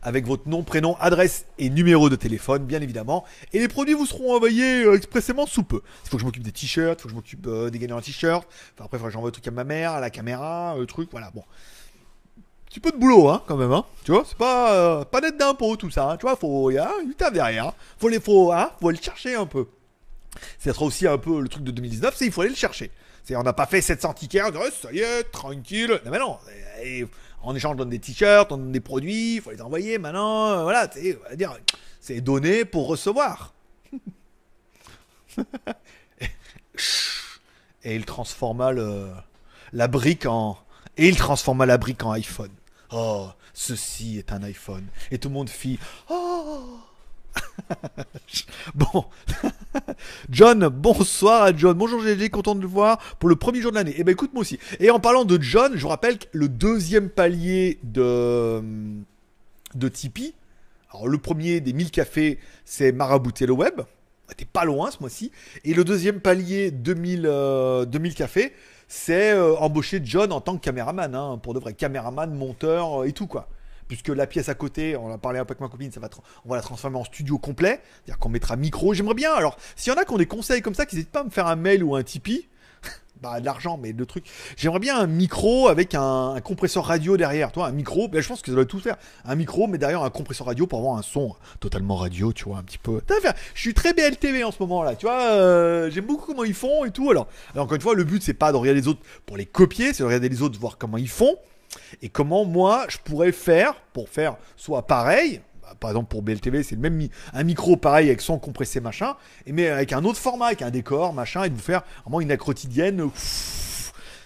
avec votre nom, prénom, adresse et numéro de téléphone, bien évidemment. Et les produits vous seront envoyés euh, expressément sous peu. Il faut que je m'occupe des t-shirts, il faut que je m'occupe euh, des gagnants en t-shirt. Enfin, après, il faut que j'envoie le truc à ma mère, à la caméra, le truc, voilà. Bon petit peu de boulot, hein, quand même, hein. Tu vois, c'est pas, euh, pas net d'impôt, tout ça, hein. Tu vois, faut, y a une table derrière. Hein. Faut les, faut, hein, faut le chercher un peu. Ça sera aussi un peu le truc de 2019, c'est il faut aller le chercher. C'est, on n'a pas fait 700 tickets, on dit, ça y est, tranquille. Non, mais non. en échange, on donne des t-shirts, on donne des produits, il faut les envoyer maintenant. Euh, voilà, c'est, on va dire, c'est donné pour recevoir. *laughs* et il la brique en, et il transforma la brique en iPhone. Oh, ceci est un iPhone. Et tout le monde fit Oh *laughs* Bon, *laughs* John, bonsoir à John. Bonjour GG, content de le voir pour le premier jour de l'année. Eh ben écoute moi aussi. Et en parlant de John, je vous rappelle que le deuxième palier de de Tipeee. Alors le premier des 1000 cafés, c'est marabouter le web. T'es pas loin ce mois-ci. Et le deuxième palier 2000 2000 cafés, c'est euh, embaucher John en tant que caméraman, hein, pour de vrai, caméraman, monteur euh, et tout quoi. Puisque la pièce à côté, on a parlé un peu avec ma copine, ça va on va la transformer en studio complet, c'est-à-dire qu'on mettra micro. J'aimerais bien, alors, s'il y en a qui ont des conseils comme ça, qu'ils n'hésitent pas à me faire un mail ou un Tipeee, bah, de l'argent, mais le truc. J'aimerais bien un micro avec un, compresseur radio derrière. Toi, un micro, ben, je pense que ça doit tout faire. Un micro, mais derrière un compresseur radio pour avoir un son totalement radio, tu vois, un petit peu. Je suis très BLTV en ce moment là, tu vois. Euh, j'aime beaucoup comment ils font et tout. Alors, alors, encore une fois, le but c'est pas de regarder les autres pour les copier, c'est de regarder les autres, voir comment ils font et comment moi je pourrais faire pour faire soit pareil, par exemple pour BLTV, c'est le même un micro pareil avec son compressé machin, et mais avec un autre format, avec un décor machin, et de vous faire vraiment une quotidienne.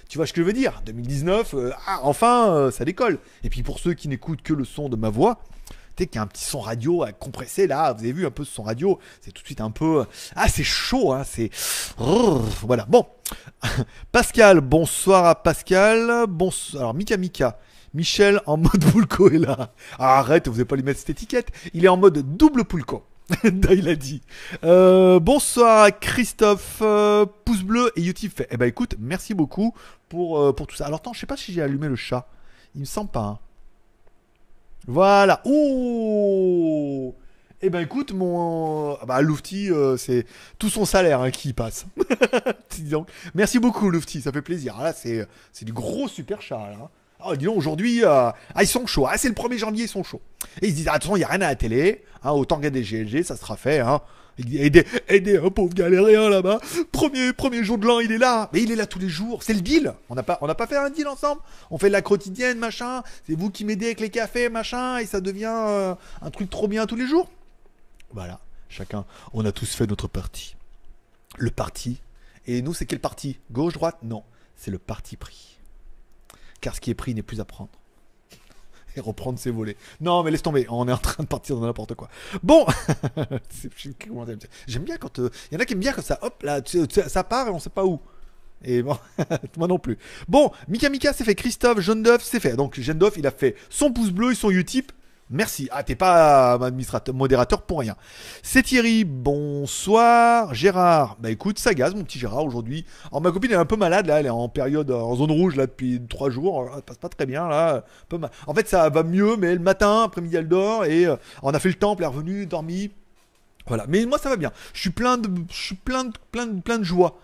tu vois ce que je veux dire? 2019, euh, ah, enfin, euh, ça décolle. Et puis pour ceux qui n'écoutent que le son de ma voix, tu sais qu'il y a un petit son radio à compresser là, vous avez vu un peu ce son radio, c'est tout de suite un peu... Ah c'est chaud, hein, c'est... Voilà, bon. *laughs* Pascal, bonsoir à Pascal. Bonsoir. Alors Mika Mika. Michel en mode Poulco est là. Ah, arrête, vous n'avez pas lui mettre cette étiquette. Il est en mode double Poulco. *laughs* il a dit. Euh, bonsoir Christophe, euh, pouce bleu et YouTube fait. Eh ben écoute, merci beaucoup pour, euh, pour tout ça. Alors attends, je sais pas si j'ai allumé le chat. Il me semble pas. Hein. Voilà. Ouh eh ben écoute, mon ah bah Lufty, c'est tout son salaire hein, qui passe. *laughs* Donc, merci beaucoup Lufty, ça fait plaisir. Là, c'est du gros super chat là. Oh, dis donc, aujourd'hui, euh, ah, ils sont chauds. Ah, c'est le 1er janvier, ils sont chauds. Et ils se disent, attention, il n'y a rien à la télé. Hein, autant regarder GLG, ça sera fait. Hein. Aider, aider un pauvre galérien là-bas. Premier, premier jour de l'an, il est là. Mais il est là tous les jours. C'est le deal. On n'a pas, fait un deal ensemble. On fait de la quotidienne, machin. C'est vous qui m'aidez avec les cafés, machin. Et ça devient euh, un truc trop bien tous les jours. Voilà. Chacun, on a tous fait notre parti. Le parti. Et nous, c'est quel parti? Gauche, droite? Non. C'est le parti pris car ce qui est pris n'est plus à prendre. Et reprendre ses volets. Non, mais laisse tomber, on est en train de partir dans n'importe quoi. Bon, *laughs* j'aime bien quand il euh, y en a qui aiment bien quand ça, hop là, ça part et on sait pas où. Et bon, *laughs* moi non plus. Bon, Mika Mika c'est fait, Christophe, Jeanne Duff c'est fait. Donc Jeanne Duff il a fait son pouce bleu et son Utip. Merci. Ah, t'es pas administrateur, modérateur pour rien. C'est Thierry. Bonsoir. Gérard. Bah écoute, ça gaze, mon petit Gérard, aujourd'hui. Ma copine est un peu malade, là. Elle est en période, en zone rouge, là, depuis trois jours. Elle passe pas très bien, là. En fait, ça va mieux, mais le matin, après-midi, elle dort. Et euh, on a fait le temple, elle est revenue, dormi. Voilà. Mais moi, ça va bien. Je suis plein de, je suis plein de, plein de, plein de joie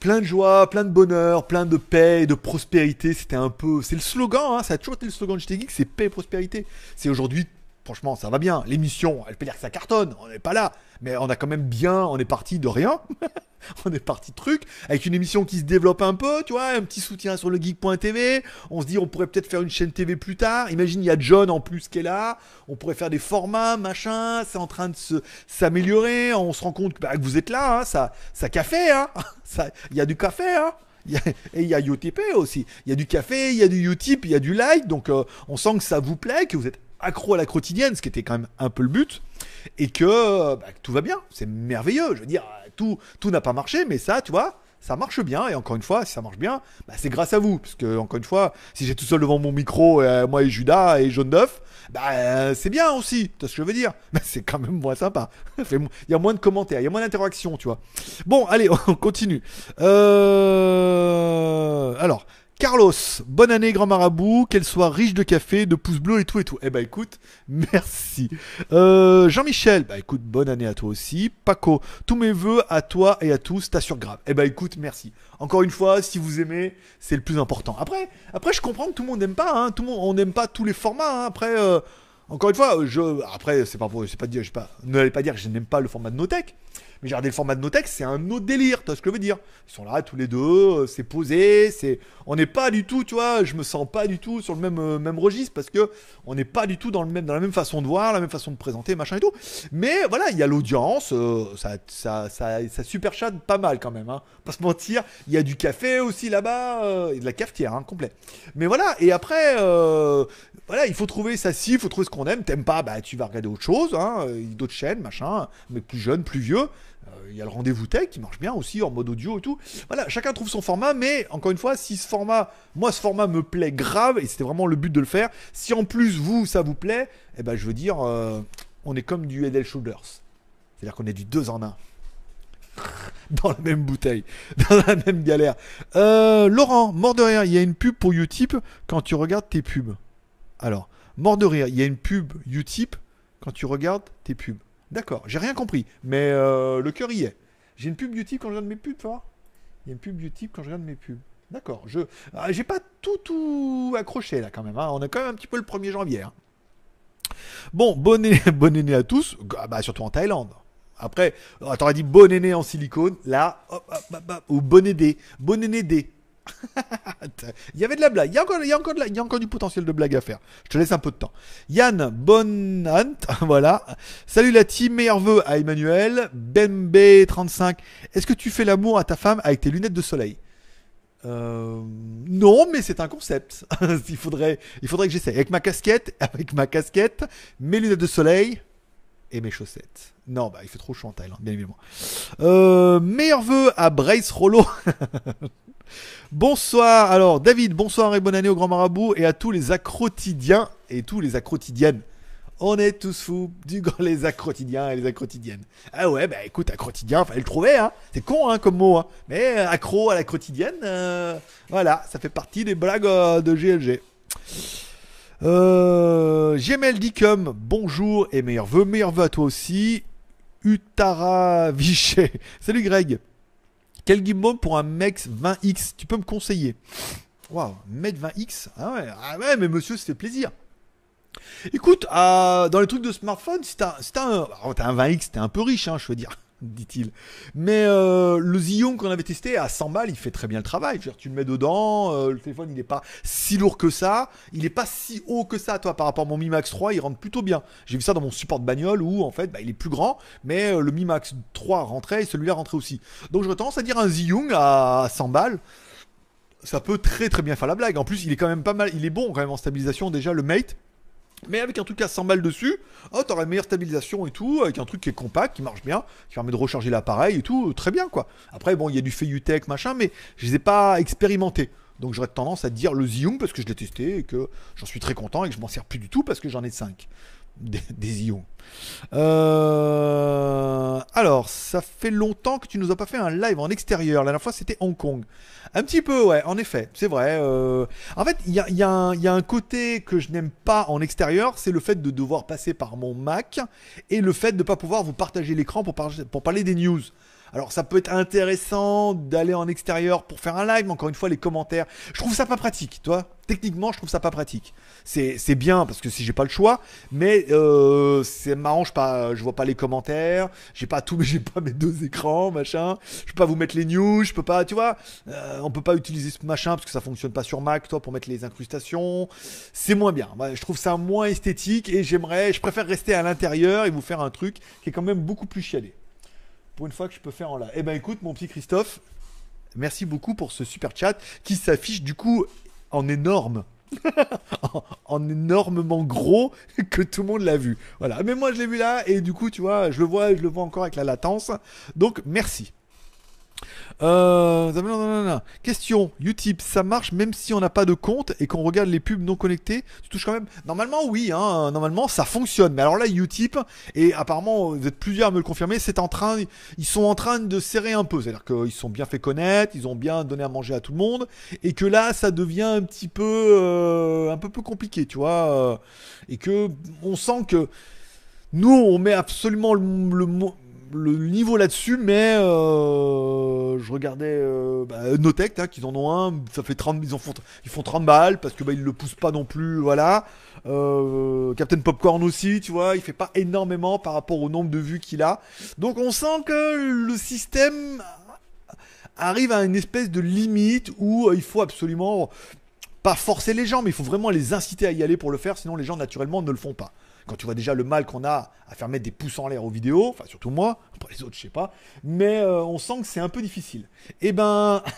plein de joie, plein de bonheur, plein de paix et de prospérité. C'était un peu. C'est le slogan, hein, ça a toujours été le slogan de JT c'est paix et prospérité. C'est aujourd'hui, franchement, ça va bien. L'émission, elle peut dire que ça cartonne, on n'est pas là. Mais on a quand même bien. On est parti de rien. *laughs* on est parti de truc. Avec une émission qui se développe un peu, tu vois, un petit soutien sur le geek.tv. On se dit, on pourrait peut-être faire une chaîne TV plus tard. Imagine, il y a John en plus qui est là. On pourrait faire des formats, machin. C'est en train de s'améliorer. On se rend compte bah, que, vous êtes là. Hein. Ça, ça café, hein. *laughs* Il y a du café, hein. et il y a UTP aussi. Il y a du café, il y a du Utip, il y a du like. Donc euh, on sent que ça vous plaît, que vous êtes accro à la quotidienne, ce qui était quand même un peu le but, et que, bah, tout va bien. C'est merveilleux. Je veux dire, tout, tout n'a pas marché, mais ça, tu vois, ça marche bien. Et encore une fois, si ça marche bien, bah, c'est grâce à vous. Parce que, encore une fois, si j'ai tout seul devant mon micro, euh, moi et Judas et Jaune d'œuf, bah, c'est bien aussi. Tu vois ce que je veux dire Mais *laughs* c'est quand même moins sympa. *laughs* Il y a moins de commentaires, il y a moins d'interactions, tu vois. Bon, allez, *laughs* on continue. Euh... Alors, Carlos, bonne année grand marabout, qu'elle soit riche de café, de pouces bleus et tout et tout. Eh ben écoute, *laughs* merci. Euh, Jean-Michel, bah écoute, bonne année à toi aussi. Paco, tous mes voeux à toi et à tous, sur grave. Eh ben écoute, merci. Encore une fois, si vous aimez, c'est le plus important. Après, après je comprends que tout le monde n'aime pas, hein. tout le monde, on n'aime pas tous les formats. Hein. Après, euh, encore une fois, je, après c'est pas, c'est pas dire, je pas, ne allez pas dire que je n'aime pas le format de Notech. Mais j'ai le format de Notex, c'est un autre délire, tu vois ce que je veux dire Ils sont là tous les deux, euh, c'est posé, c'est on n'est pas du tout, tu vois, je me sens pas du tout sur le même euh, même registre parce que on n'est pas du tout dans le même dans la même façon de voir, la même façon de présenter, machin et tout. Mais voilà, il y a l'audience, euh, ça, ça, ça, ça super chatte pas mal quand même, hein. Pas se mentir, il y a du café aussi là-bas, et de la cafetière, hein, complet. Mais voilà, et après, voilà, il faut trouver ça si, il faut trouver ce qu'on aime. T'aimes pas, bah tu vas regarder autre chose, hein, d'autres chaînes, machin, mais plus jeunes, plus vieux. Euh, il y a le rendez-vous tech qui marche bien aussi en mode audio et tout. Voilà, chacun trouve son format, mais encore une fois, si ce format, moi ce format me plaît grave, et c'était vraiment le but de le faire, si en plus vous, ça vous plaît, eh ben je veux dire, euh, on est comme du Head Shoulders. C'est-à-dire qu'on est du deux en un. *laughs* Dans la même bouteille, *laughs* dans la même galère. Euh, Laurent, mort de rire, il y a une pub pour Utip quand tu regardes tes pubs. Alors, mort de rire, il y a une pub Utip quand tu regardes tes pubs. D'accord, j'ai rien compris, mais euh, le cœur y est. J'ai une pub YouTube quand je regarde mes pubs, tu vois Il y a une pub YouTube quand je regarde mes pubs. D'accord, je ah, j'ai pas tout tout accroché là quand même. Hein. On a quand même un petit peu le 1er janvier. Hein. Bon, bonne année, *laughs* bonne année à tous, ah, bah, surtout en Thaïlande. Après, oh, t'aurais dit bonne année en silicone, là, hop, hop, ou bonne année, bonne année. Il y avait de la blague. Il y, a encore, il, y a encore il y a encore du potentiel de blague à faire. Je te laisse un peu de temps. Yann Bonant, *laughs* voilà. Salut la team, meilleurs vœux à Emmanuel. Bembe35, est-ce que tu fais l'amour à ta femme avec tes lunettes de soleil? Euh, non, mais c'est un concept. *laughs* il faudrait, il faudrait que j'essaie. Avec ma casquette, *laughs* avec ma casquette, mes lunettes de soleil et mes chaussettes. Non, bah il fait trop chaud en Thaïlande, bien évidemment. Euh, meilleurs vœux à Brace Rollo. *laughs* Bonsoir, alors David, bonsoir et bonne année au Grand Marabout et à tous les accrotidiens et tous les accrotidiennes. On est tous fous du les accrotidiens et les accrotidiennes. Ah ouais, bah écoute, accrotidien, fallait le trouver, hein. C'est con, hein, comme mot, hein. Mais euh, accro à la quotidienne, euh, voilà, ça fait partie des blagues euh, de GLG. Euh, GML Dicum, bonjour et meilleurs vœux, meilleurs vœux à toi aussi. Utara Vichet, *laughs* salut Greg. Quel gimbal pour un Mex 20X Tu peux me conseiller? Waouh, Mex 20X ah ouais, ah ouais, mais monsieur, ça fait plaisir. Écoute, euh, dans les trucs de smartphone, si t'as un, un 20X, t'es un peu riche, hein, je veux dire. *laughs* dit-il. Mais euh, le Zion qu'on avait testé à 100 balles, il fait très bien le travail. tu le mets dedans, euh, le téléphone il n'est pas si lourd que ça, il n'est pas si haut que ça, toi, par rapport à mon Mi Max 3, il rentre plutôt bien. J'ai vu ça dans mon support de bagnole où en fait bah, il est plus grand, mais euh, le Mi Max 3 rentrait et celui-là rentrait aussi. Donc j'aurais tendance à dire un Zion à 100 balles. Ça peut très très bien faire la blague. En plus, il est quand même pas mal, il est bon quand même en stabilisation déjà. Le Mate, Mais avec un truc à 100 balles dessus, oh, t'auras une meilleure stabilisation et tout, avec un truc qui est compact, qui marche bien, qui permet de recharger l'appareil et tout, très bien quoi. Après, bon, il y a du Feyutech, machin, mais je les ai pas expérimentés. Donc j'aurais tendance à dire le Zium parce que je l'ai testé et que j'en suis très content et que je m'en sers plus du tout parce que j'en ai 5 des, des euh, alors, ça fait longtemps que tu nous as pas fait un live en extérieur. La dernière fois, c'était Hong Kong. Un petit peu, ouais, en effet, c'est vrai. Euh. En fait, il y a, un côté que je n'aime pas en extérieur, c'est le fait de devoir passer par mon Mac et le fait de ne pas pouvoir vous partager l'écran pour parler des news. Alors ça peut être intéressant d'aller en extérieur pour faire un live, mais encore une fois les commentaires, je trouve ça pas pratique, toi. Techniquement, je trouve ça pas pratique. C'est bien parce que si j'ai pas le choix, mais euh, c'est marrant, je pas, je vois pas les commentaires, j'ai pas tout, *laughs* j'ai pas mes deux écrans, machin. Je peux pas vous mettre les news, je peux pas, tu vois, euh, on peut pas utiliser ce machin parce que ça fonctionne pas sur Mac, toi, pour mettre les incrustations. C'est moins bien. je trouve ça moins esthétique et j'aimerais, je préfère rester à l'intérieur et vous faire un truc qui est quand même beaucoup plus chialé pour une fois que je peux faire en live. Eh ben écoute, mon petit Christophe, merci beaucoup pour ce super chat qui s'affiche du coup en énorme. *laughs* en, énormément gros que tout le monde l'a vu. Voilà, mais moi je l'ai vu là et du coup tu vois, je le vois, je le vois encore avec la latence. Donc merci. Euh, question, Utip, ça marche même si on n'a pas de compte et qu'on regarde les pubs non connectés Tu touches quand même? Normalement, oui, hein, normalement, ça fonctionne. Mais alors là, Utip, et apparemment, vous êtes plusieurs à me le confirmer, c'est en train, ils sont en train de serrer un peu. C'est-à-dire qu'ils sont bien fait connaître, ils ont bien donné à manger à tout le monde, et que là, ça devient un petit peu, euh, un peu plus compliqué, tu vois. Euh, et que on sent que nous, on met absolument le, le le niveau là-dessus, mais euh, je regardais euh, bah, hein, qu'ils en ont un, ça fait 30, ils, en font, ils font 30 balles parce que bah, ils le poussent pas non plus, voilà. Euh, Captain Popcorn aussi, tu vois, il fait pas énormément par rapport au nombre de vues qu'il a. Donc on sent que le système arrive à une espèce de limite où il faut absolument pas forcer les gens, mais il faut vraiment les inciter à y aller pour le faire, sinon les gens naturellement ne le font pas. Quand tu vois déjà le mal qu'on a à faire mettre des pouces en l'air aux vidéos, enfin surtout moi, *laughs* pour les autres je sais pas, mais euh, on sent que c'est un peu difficile. Eh ben... *laughs*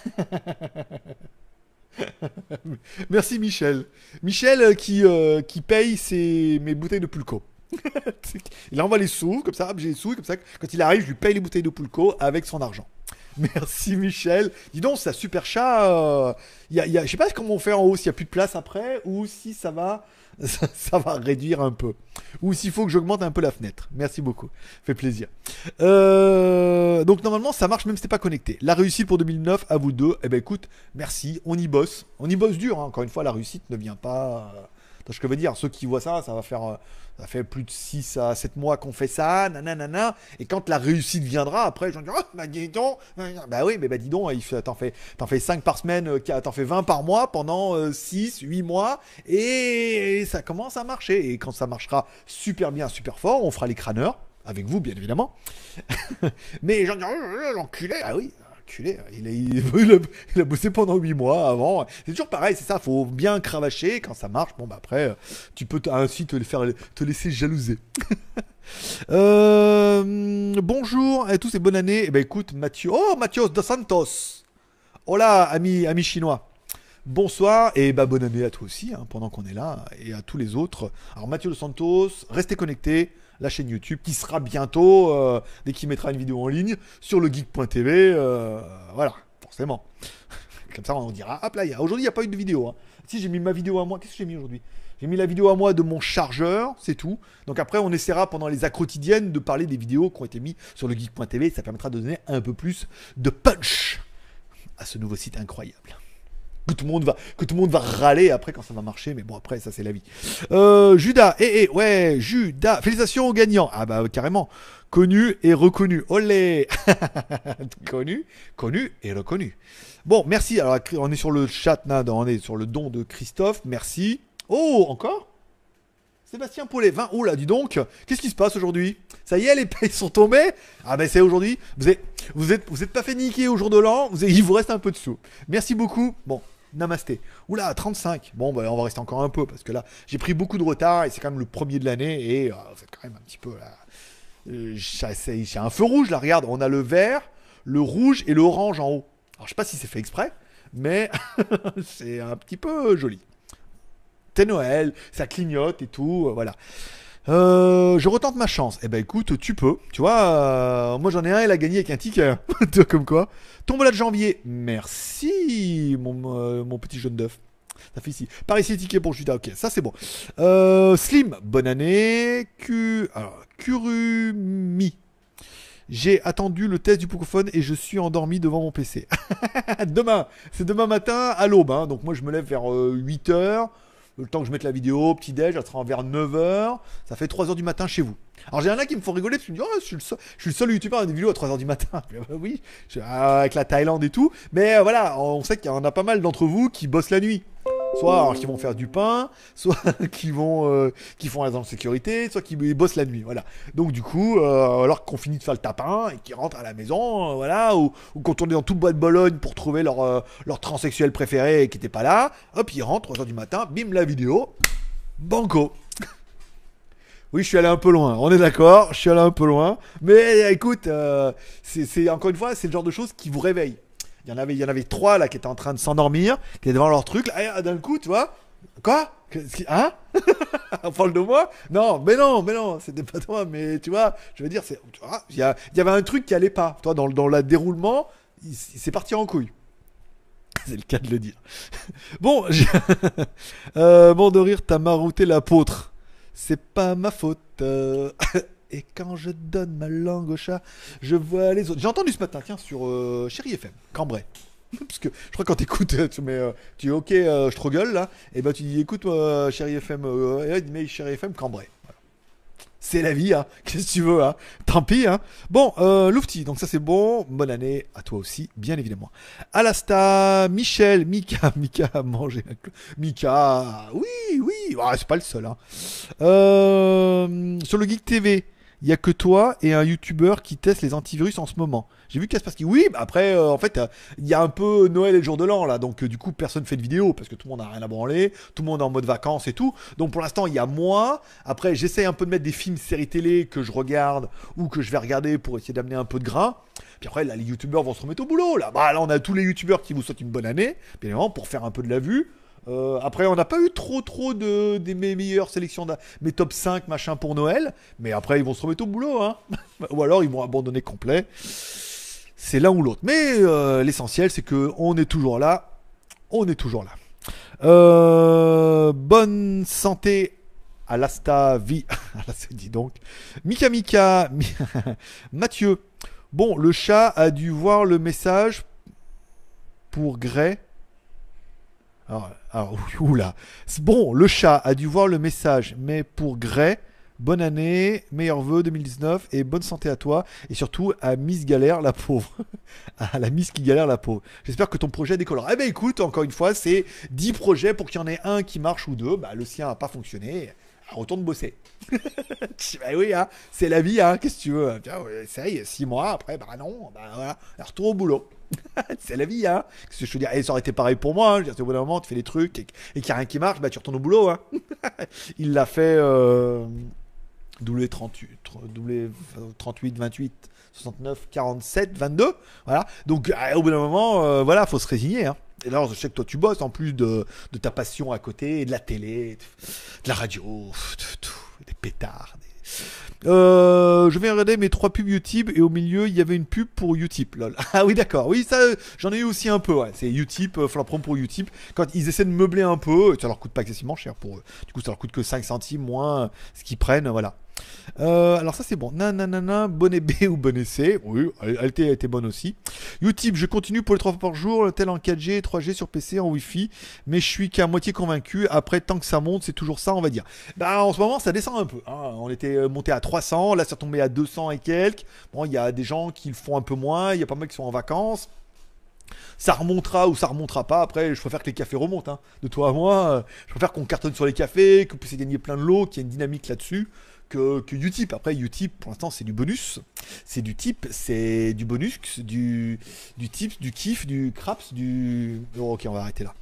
Merci Michel. Michel euh, qui, euh, qui paye ses, mes bouteilles de Pulco. *laughs* il envoie les sous, comme ça, j'ai les sous, comme ça, quand il arrive, je lui paye les bouteilles de Pulco avec son argent. *laughs* Merci Michel. Dis donc, ça super chat. Il y a, je sais pas comment on fait en haut, s'il n'y a plus de place après, ou si ça va *laughs* ça, va réduire un peu. Ou s'il faut que j'augmente un peu la fenêtre. Merci beaucoup. Fait plaisir. Euh, donc normalement ça marche même si t'es pas connecté. La réussite pour 2009, à vous deux. Eh ben écoute, merci. On y bosse. On y bosse dur. Hein. Encore une fois, la réussite ne vient pas que je veux dire, ceux qui voient ça, ça va faire euh, ça fait plus de 6 à 7 mois qu'on fait ça, nanana, et quand la réussite viendra, après, j'en dis, oh, bah dis donc, bah oui, mais bah dis donc, t'en fais, t'en fais 5 par semaine, euh, t'en fais 20 par mois pendant 6, euh, 8 mois, et ça commence à marcher, et quand ça marchera super bien, super fort, on fera les crâneurs, avec vous, bien évidemment, *laughs* mais j'en dis, oh, l'enculé, ah oui, *laughs* il a, bossé pendant 8 mois avant. C'est toujours pareil, c'est ça, faut bien cravacher. Quand ça marche, bon, bah après, tu peux ainsi te, faire, te laisser jalouser. *laughs* Euh, bonjour à tous et bonne année. Eh ben écoute, Mathieu. Oh, Mathieu dos Santos. Hola, ami, ami chinois. Bonsoir et bah bonne année à toi aussi, hein, pendant qu'on est là, et à tous les autres. Alors Mathieu dos Santos, restez connectés la chaîne YouTube qui sera bientôt, euh, dès qu'il mettra une vidéo en ligne, sur le geek.tv. Euh, voilà, forcément. *laughs* Comme ça, on dira, hop là, aujourd'hui, il n'y a pas eu de vidéo. Hein. Si, j'ai mis ma vidéo à moi. Qu'est-ce que j'ai mis aujourd'hui? J'ai mis la vidéo à moi de mon chargeur, c'est tout. Donc après, on essaiera pendant les quotidiennes de parler des vidéos qui ont été mises sur le geek.tv. Ça permettra de donner un peu plus de punch à ce nouveau site incroyable que tout le monde va, que tout le monde va râler après quand ça va marcher, mais bon après ça c'est la vie. Euh, Judas, eh eh ouais, Judas, félicitations aux gagnants. Ah bah carrément, connu et reconnu. Olé, *laughs* connu, connu et reconnu. Bon, merci. Alors on est sur le chat, on est sur le don de Christophe. Merci. Oh, encore? Sébastien Paulet, 20. Oh là, dis donc, qu'est-ce qui se passe aujourd'hui? Ça y est, les payes sont tombées Ah ben c'est aujourd'hui. Vous êtes, vous êtes, vous êtes pas fait niquer au jour de l'an. il vous reste un peu de sous. Merci beaucoup. Bon, Namasté. Oula, 35. Bon, bah, on va rester encore un peu parce que là, j'ai pris beaucoup de retard et c'est quand même le premier de l'année et c'est euh, quand même un petit peu là. Euh, j'ai un feu rouge là, regarde, on a le vert, le rouge et le orange en haut. Alors je sais pas si c'est fait exprès, mais *laughs* c'est un petit peu joli. c'était Noël, ça clignote et tout, euh, voilà. Euh, je retente ma chance. Eh ben écoute, tu peux. Tu vois, euh, moi j'en ai un, il a gagné avec un ticket. *laughs* Comme quoi. Tombola de janvier. Merci, mon, mon petit jaune d'œuf. Ça fait ici. Par ici, ticket pour Judas. Ok, ça c'est bon. Slim, bonne année. Q... Alors, Kurumi. J'ai attendu le test du Pocophone et je suis endormi devant mon PC. *laughs* demain, c'est demain matin à l'aube. Hein. Donc moi je me lève vers 8h. Le temps que je mette la vidéo, petit déj, elle sera vers 9h. Ça fait 3h du matin chez vous. Alors j'ai un là qui me font rigoler parce que je me dis, oh, je suis le seul, je suis le seul youtubeur à des vidéos à 3h du matin. *laughs* oui, avec la Thaïlande et tout. Mais euh, voilà, on sait qu'il y en a pas mal d'entre vous qui bossent la nuit soit qui vont faire du pain, *laughs* soit qui vont euh, qui font la sécurité, soit qui bossent la nuit, voilà. Donc du coup, euh, alors qu'on finit de faire le tapin et qu'ils rentrent à la maison, euh, voilà, ou, quand on est dans tout le bois de Bologne pour trouver leur leur transsexuel préféré qui n'était pas là, hop, ils rentrent 3h du matin, bim la vidéo, banco. *laughs* Oui, je suis allé un peu loin, on est d'accord, je suis allé un peu loin. Mais écoute, c'est encore une fois, c'est le genre de choses qui vous réveillent. Il y en avait, trois là qui étaient en train de s'endormir, qui étaient devant leur truc. Là, d'un coup, tu vois, quoi? Hein? *laughs* On parle de moi? Non, mais non, mais non, c'était pas toi. Mais tu vois, je veux dire, c'est, il y, avait un truc qui allait pas. Toi, dans, le déroulement, il, s'est parti en couille. *laughs* C'est le cas de le dire. *laughs* bon, euh, bon de rire, t'as marouté l'apôtre. C'est pas ma faute. Et quand je donne ma langue au chat, je vois les autres. J'ai entendu ce matin, tiens, sur euh, Chéri FM, Cambrai. *laughs* Parce que je crois que quand t'écoutes, tu mets, euh, tu dis ok, euh, je trop gueule là, et ben tu dis écoute, moi, Chéri FM, et mais Chéri FM, Cambrai. C'est la vie, hein. *laughs* Qu'est-ce que tu veux, hein Tant pis, hein. Bon, euh, Loufti, donc ça c'est bon. Bonne année à toi aussi, bien évidemment. Alasta, Michel, Mika, *laughs* Mika a mangé un Mika, oui, oui, ah, c'est pas le seul, hein. Euh, sur le Geek TV, il y a que toi et un youtubeur qui teste les antivirus en ce moment. J'ai vu Kaspersky. Oui, bah après, euh, en fait, il y a un peu Noël et le jour de l'an là, donc euh, du coup, personne fait de vidéo parce que tout le monde a rien à branler, tout le monde est en mode vacances et tout. Donc pour l'instant, il y a moi. Après, j'essaie un peu de mettre des films, séries télé que je regarde ou que je vais regarder pour essayer d'amener un peu de grain. Puis après, là, les youtubeurs vont se remettre au boulot. Là, bah, là, on a tous les youtubeurs qui vous souhaitent une bonne année, bien évidemment, pour faire un peu de la vue. Euh, après, on n'a pas eu trop trop de des meilleures sélections, mes top 5 machin pour Noël. Mais après, ils vont se remettre au boulot, hein. *laughs* ou alors ils vont abandonner complet. C'est l'un ou l'autre. Mais euh, l'essentiel, c'est que on est toujours là. On est toujours là. Euh, bonne santé à l'asta vie. *laughs* dit donc. Mika Mika. *laughs* Mathieu. Bon, le chat a dû voir le message pour Gray alors, *laughs* alors oula. Bon, le chat a dû voir le message, mais pour Gray, bonne année, meilleurs vœux 2019 et bonne santé à toi et surtout à Miss Galère la pauvre. *laughs* à la Miss qui galère la pauvre. J'espère que ton projet décollera. Eh ben écoute, encore une fois, c'est 10 projets pour qu'il y en ait un qui marche ou deux. Bah, le sien n'a pas fonctionné. Retourne bosser. *laughs* bah oui, hein, c'est la vie, hein, qu'est-ce que tu veux? Essaye, 6 mois après, bah non, bah voilà, retourne au boulot. *laughs* c'est la vie, hein. que je veux dire? Et ça aurait été pareil pour moi. Hein. Au bout d'un moment, tu fais des trucs et, qu'il n'y a rien qui marche, bah tu retournes au boulot. Hein. *laughs* Il l'a fait euh, W38, W38, 28, 69, 47, 22. Voilà. Donc euh, au bout d'un moment, euh, voilà, faut se résigner. Hein. Et là, je sais que toi, tu bosses en plus de, de ta passion à côté, de la télé, de la radio, des pétards. Euh, je vais regarder mes trois pubs Utip et au milieu il y avait une pub pour Utip. Lol. *laughs* Ah oui d'accord, oui ça j'en ai eu aussi un peu. Ouais. C'est Utip, euh, pour Utip. Quand ils essaient de meubler un peu, ça leur coûte pas excessivement cher pour eux. Du coup ça leur coûte que 5 centimes moins ce qu'ils prennent, voilà. Euh, alors ça c'est bon. Nanana, bonnet *laughs* B ou bonnet C. Oui, elle, était, était, bonne aussi. Utip, je continue pour les 3 fois par jour, tel en 4G, 3G sur PC, en Wi-Fi. Mais je suis qu'à moitié convaincu. Après, tant que ça monte, c'est toujours ça, on va dire. Bah en ce moment, ça descend un peu. Hein. On était monté à 300, là ça tombé à 200 et quelques. Bon, il y a des gens qui le font un peu moins, il y a pas mal qui sont en vacances. Ça remontera ou ça remontera pas. Après, je préfère que les cafés remontent. Hein. De toi à moi, euh, je préfère qu'on cartonne sur les cafés, qu'on puisse gagner plein de lots, qu'il y ait une dynamique là-dessus que, que Utip. Après, Utip, pour l'instant, c'est du bonus. C'est du type, c'est du bonus, du, du type, du kiff, du craps, du. Oh, ok, on va arrêter là.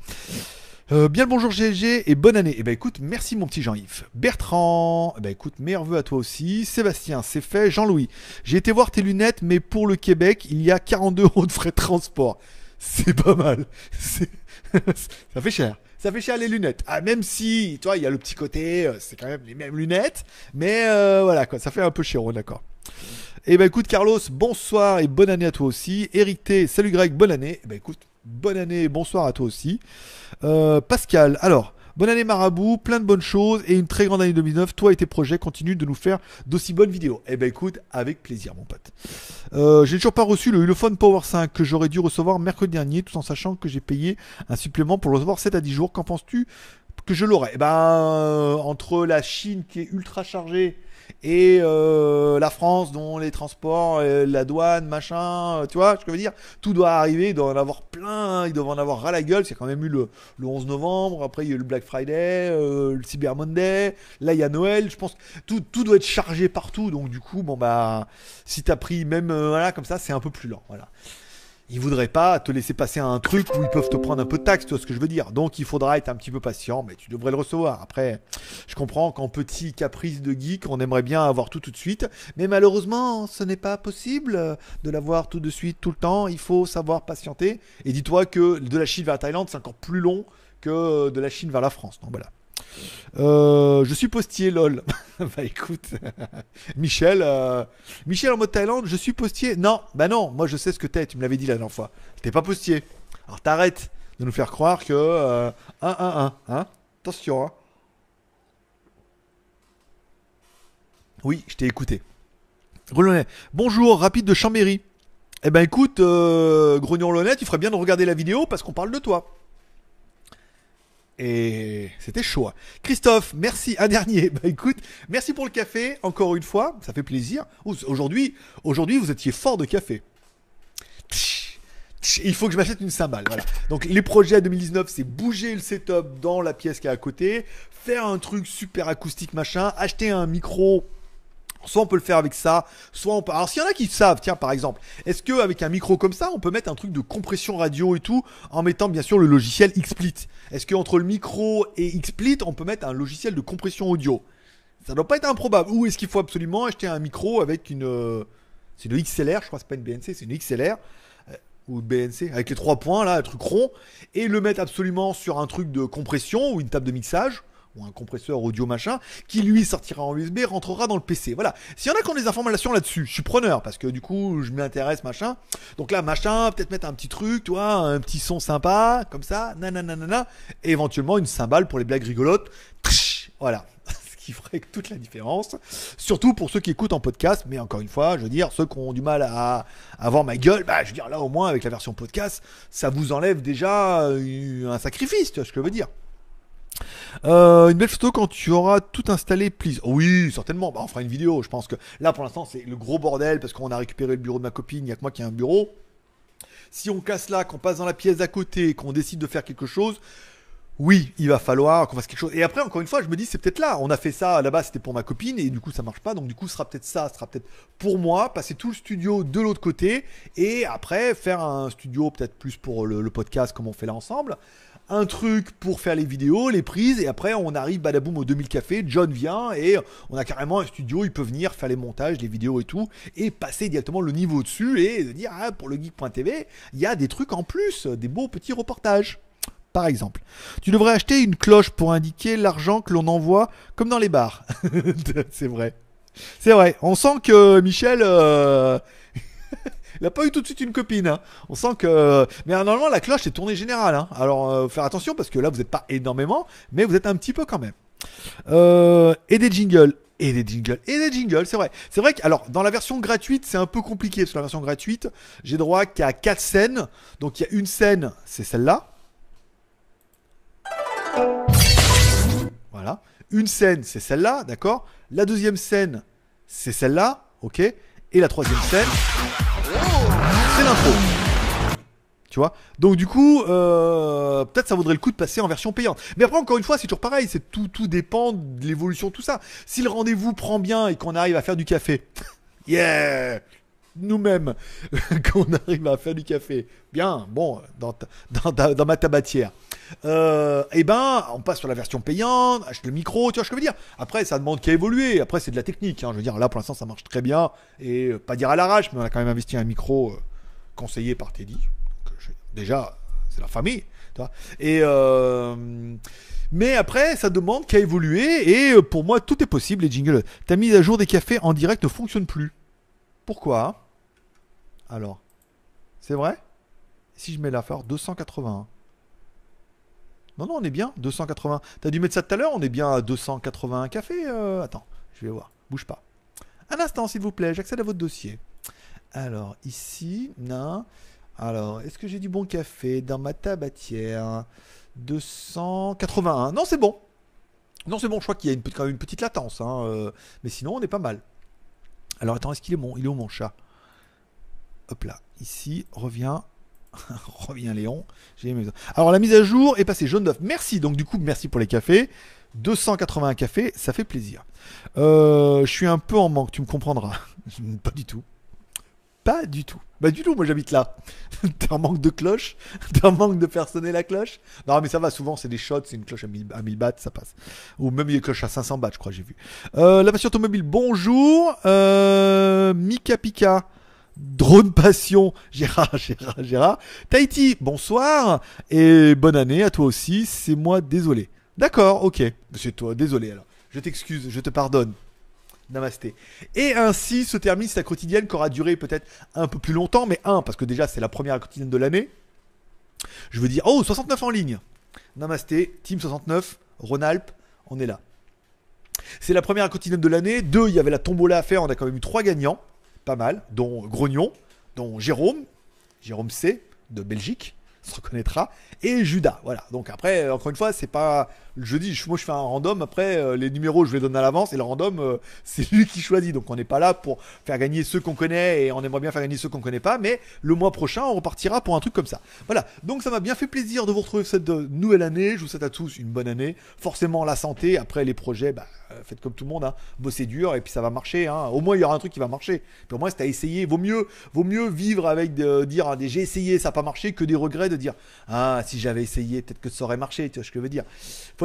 Euh, bien le bonjour GLG et bonne année. Et eh ben écoute, merci mon petit Jean-Yves. Bertrand, eh ben écoute, meilleurs vœux à toi aussi. Sébastien, c'est fait. Jean-Louis, j'ai été voir tes lunettes, mais pour le Québec, il y a 42 euros de frais de transport. c'est pas mal. C'est- *laughs* ça fait cher. Ça fait cher les lunettes. Ah, même si, tu vois, il y a le petit côté, euh, c'est quand même les mêmes lunettes. Mais euh, voilà, quoi, ça fait un peu cher, on est d'accord. Eh ben écoute, Carlos, bonsoir et bonne année à toi aussi. Eric T, salut Greg, bonne année. Eh ben écoute, bonne année et bonsoir à toi aussi. Euh, Pascal, alors. Bonne année Marabout, plein de bonnes choses et une très grande année 2009. Toi et tes projets continuent de nous faire d'aussi bonnes vidéos. Eh ben écoute, avec plaisir mon pote. Euh, j'ai toujours pas reçu le Ulefone Power 5 que j'aurais dû recevoir mercredi dernier, tout en sachant que j'ai payé un supplément pour le recevoir 7 à 10 jours. Qu'en penses-tu que je l'aurai? Eh ben, euh, entre la Chine qui est ultra chargée et euh, la France dont les transports, euh, la douane, machin, euh, tu vois, ce que je veux dire, tout doit arriver, il doit en avoir plein, il doit en avoir ras la gueule. C'est quand même eu le, le 11 novembre, après il y a eu le Black Friday, le Cyber Monday, là il y a Noël. Je pense que tout, tout doit être chargé partout, donc du coup, bon bah, si t'as pris même euh, comme ça, c'est un peu plus lent, voilà. Ils voudraient pas te laisser passer à un truc où ils peuvent te prendre un peu de taxe, tu vois ce que je veux dire. Donc il faudra être un petit peu patient, mais tu devrais le recevoir. Après, je comprends qu'en petit caprice de geek, on aimerait bien avoir tout tout de suite, mais malheureusement, ce n'est pas possible de l'avoir tout de suite, tout le temps. Il faut savoir patienter. Et dis-toi que de la Chine vers la Thaïlande, c'est encore plus long que de la Chine vers la France. Donc voilà. Euh, je suis postier, lol. *laughs* bah écoute, *laughs* Michel, euh, Michel en mode Thaïlande, je suis postier. Non, bah non, moi je sais ce que t'es, tu me l'avais dit la dernière fois. T'es pas postier. Alors t'arrêtes de nous faire croire que euh, 1, 1, 1, hein Attention, hein. Oui, je t'ai écouté. Grelonnet, bonjour, rapide de Chambéry. Eh ben écoute, euh, Grognon Lonnet, tu ferais bien de regarder la vidéo parce qu'on parle de toi. Et c'était chaud. hein. Christophe, merci. Un dernier. *laughs* Bah écoute, merci pour le café, encore une fois. Ça fait plaisir. Aujourd'hui, vous étiez fort de café. Il faut que je m'achète une cymbale. Voilà. Donc les projets à 2019, c'est bouger le setup dans la pièce qui est à côté, faire un truc super acoustique machin, acheter un micro Soit on peut le faire avec ça, soit on peut. Alors s'il y en a qui savent, tiens par exemple, est-ce que avec un micro comme ça, on peut mettre un truc de compression radio et tout, en mettant bien sûr le logiciel XSplit Est-ce que entre le micro et XSplit, on peut mettre un logiciel de compression audio? Ça doit pas être improbable. Ou est-ce qu'il faut absolument acheter un micro avec une, euh, c'est le XLR, je crois, c'est pas une BNC, c'est une XLR euh, ou BNC avec les trois points là, un truc rond, et le mettre absolument sur un truc de compression ou une table de mixage ou un compresseur audio machin, qui lui sortira en USB, rentrera dans le PC. Voilà. S'il y en a qui ont des informations là-dessus, je suis preneur, parce que du coup, je m'intéresse, machin. Donc là, machin, peut-être mettre un petit truc, tu vois, un petit son sympa, comme ça, nanana, et éventuellement une cymbale pour les blagues rigolotes. Voilà. *laughs* Ce qui ferait toute la différence. Surtout pour ceux qui écoutent en podcast, mais encore une fois, je veux dire, ceux qui ont du mal à, à voir ma gueule, bah, je veux dire, là, au moins, avec la version podcast, ça vous enlève déjà euh, un sacrifice, tu vois ce que je veux dire. Euh, une belle photo quand tu auras tout installé, please. Oui, certainement. Bah, on fera une vidéo. Je pense que là, pour l'instant, c'est le gros bordel parce qu'on a récupéré le bureau de ma copine. Il n'y a que moi qui ai un bureau. Si on casse là, qu'on passe dans la pièce d'à côté, qu'on décide de faire quelque chose, oui, il va falloir qu'on fasse quelque chose. Et après, encore une fois, je me dis, c'est peut-être là. On a fait ça là-bas, c'était pour ma copine, et du coup, ça marche pas. Donc, du coup, ce sera peut-être ça, ce sera peut-être pour moi, passer tout le studio de l'autre côté, et après, faire un studio peut-être plus pour le, le podcast, comme on fait là ensemble. Un truc pour faire les vidéos, les prises, et après, on arrive badaboum au 2000 café. John vient, et on a carrément un studio, il peut venir faire les montages, les vidéos et tout, et passer directement le niveau dessus, et dire, ah, pour le geek.tv, il y a des trucs en plus, des beaux petits reportages par exemple. Tu devrais acheter une cloche pour indiquer l'argent que l'on envoie, comme dans les bars. *laughs* c'est vrai. C'est vrai. On sent que Michel, euh, il n'a pas eu tout de suite une copine. hein. On sent que. Mais normalement, la cloche est tournée générale. hein. Alors, euh, faire attention parce que là, vous n'êtes pas énormément, mais vous êtes un petit peu quand même. Euh, et des jingles. Et des jingles. Et des jingles, c'est vrai. C'est vrai que, alors, dans la version gratuite, c'est un peu compliqué. Parce que la version gratuite, j'ai droit qu'à 4 scènes. Donc, il y a une scène, c'est celle-là. Voilà. Une scène, c'est celle-là, d'accord? La deuxième scène, c'est celle-là, ok? Et la troisième scène, Tu vois? Donc du coup, euh, peut-être ça vaudrait le coup de passer en version payante. Mais après, encore une fois, c'est toujours pareil. C'est tout, tout dépend de l'évolution, tout ça. Si le rendez-vous prend bien et qu'on arrive à faire du café, *laughs* yeah nous-mêmes *laughs* qu'on arrive à faire du café. Bien, bon, dans, ta- dans, dans ma tabatière. Euh, et ben, on passe sur la version payante, achète le micro, tu vois ce que je veux dire? Après, ça demande qu'à évoluer. Après, c'est de la technique. hein. Je veux dire, là, pour l'instant, ça marche très bien. Et euh, pas dire à l'arrache, mais on a quand même investi un micro euh, conseillé par Teddy. Euh, déjà, c'est la famille. Et mais après, ça demande qu'à évoluer. Et pour moi, tout est possible, les jingles. Ta mise à jour des cafés en direct ne fonctionne plus. Pourquoi? Alors, c'est vrai? Si je mets la 281. Non, non, on est bien, 280. T'as dû mettre ça tout à l'heure, on est bien à 281 cafés. attends, je vais voir. Bouge pas. Un instant, s'il vous plaît, j'accède à votre dossier. Alors, ici, non. Alors, est-ce que j'ai du bon café dans ma tabatière? 281. Non, c'est bon. Non, c'est bon, je crois qu'il y a une, petite latence. Hein, euh, mais sinon, on est pas mal. Alors, attends, est-ce qu'il est bon Il est où mon chat? Hop là, ici, reviens. *laughs* reviens Léon. Alors, la mise à jour est passée jaune d'œuf. Merci, donc du coup, merci pour les cafés. 281 cafés, ça fait plaisir. Euh, je suis un peu en manque, tu me comprendras. *laughs* pas du tout. Pas du tout. Bah du tout, moi j'habite là. *laughs* T'as un manque de cloche *laughs* T'as un manque de faire sonner la cloche Non mais ça va, souvent c'est des shots, c'est une cloche à 1000, à bahts, ça passe. Ou même une cloche à 500 bahts, je crois, j'ai vu. Euh, la passion automobile, bonjour. Euh, Mika Pika. Drone Passion, Gérard, *laughs* Gérard, Gérard. Tahiti, bonsoir. Et bonne année à toi aussi, c'est moi, désolé. D'accord, ok. C'est toi, désolé alors. Je t'excuse, je te pardonne. Namasté. Et ainsi se termine sa quotidienne qui aura duré peut-être un peu plus longtemps, mais un, parce que déjà c'est la première quotidienne de l'année. Je veux dire, oh, 69 en ligne. Namasté, Team 69, Rhône-Alpes, on est là. C'est la première quotidienne de l'année. Deux, il y avait la tombola à faire, on a quand même eu trois gagnants, pas mal, dont Grognon, dont Jérôme, Jérôme C, de Belgique, se reconnaîtra, et Judas. Voilà. Donc après, encore une fois, c'est pas je dis, moi je fais un random, après euh, les numéros je les donne à l'avance et le random euh, *laughs* c'est lui qui choisit. Donc on n'est pas là pour faire gagner ceux qu'on connaît et on aimerait bien faire gagner ceux qu'on connaît pas, mais le mois prochain on repartira pour un truc comme ça. Voilà, donc ça m'a bien fait plaisir de vous retrouver cette euh, nouvelle année. Je vous souhaite à tous une bonne année. Forcément la santé, après les projets, bah, faites comme tout le monde, hein. bossez dur et puis ça va marcher. Hein. Au moins il y aura un truc qui va marcher. Au moins c'est à essayer. Vaut mieux, vaut mieux vivre avec de, dire hein, j'ai essayé, ça n'a pas marché, que des regrets de dire ah si j'avais essayé, peut-être que ça aurait marché. Tu vois ce que je veux dire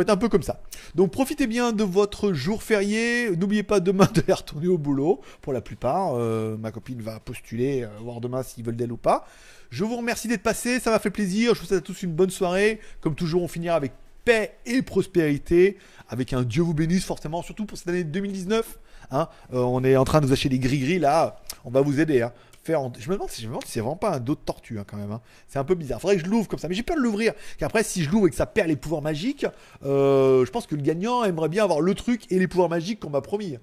un peu comme ça. Donc profitez bien de votre jour férié. N'oubliez pas demain *laughs* de retourner au boulot. Pour la plupart, euh, ma copine va postuler, euh, voir demain s'ils veulent d'elle ou pas. Je vous remercie d'être passé, ça m'a fait plaisir. Je vous souhaite à tous une bonne soirée. Comme toujours, on finira avec paix et prospérité, avec un Dieu vous bénisse forcément, surtout pour cette année 2019. Hein. Euh, on est en train de vous acheter des gris-gris là, on va vous aider. Hein. Je me demande si, c'est vraiment pas un dos de tortue hein, quand même. Hein. C'est un peu bizarre. Faudrait que je l'ouvre comme ça. Mais j'ai peur de l'ouvrir. Qu'après, si je l'ouvre et que ça perd les pouvoirs magiques, euh, je pense que le gagnant aimerait bien avoir le truc et les pouvoirs magiques qu'on m'a promis.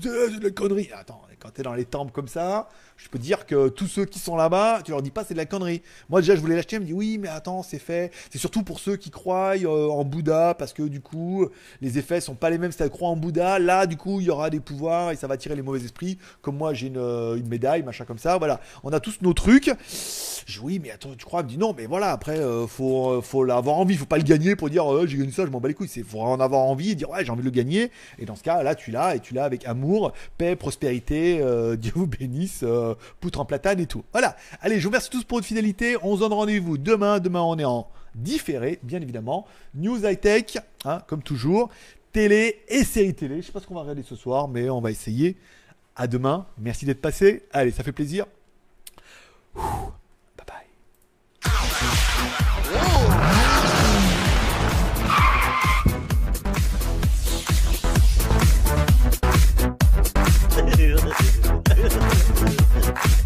C'est de la connerie. Attends, quand t'es dans les temples comme ça, je peux dire que tous ceux qui sont là-bas, tu leur dis pas c'est de la connerie. Moi déjà je voulais l'acheter, elle me dit oui mais attends c'est fait. C'est surtout pour ceux qui croient euh, en Bouddha parce que du coup les effets sont pas les mêmes si tu crois en Bouddha. Là du coup il y aura des pouvoirs et ça va attirer les mauvais esprits. Comme moi j'ai une, euh, médaille machin comme ça. Voilà, on a tous nos trucs. Je dis oui mais attends tu crois? Elle me dit non mais voilà après euh, faut faut l'avoir envie, faut pas le gagner pour dire j'ai gagné ça je m'en bats les couilles. C'est faut en avoir envie et dire ouais j'ai envie de le gagner. Et dans ce cas là tu l'as et tu l'as avec amour, paix, prospérité, *laughs* Dieu vous bénisse euh, euh, poutre en platane et tout. Voilà. Allez, je vous remercie tous pour votre fidélité. On se donne rendez-vous demain. Demain, on est en différé, bien évidemment. News high tech, hein, comme toujours. Télé et série télé. Je sais pas ce qu'on va regarder ce soir, mais on va essayer. À demain. Merci d'être passé. Allez, ça fait plaisir. Bye bye. Bye.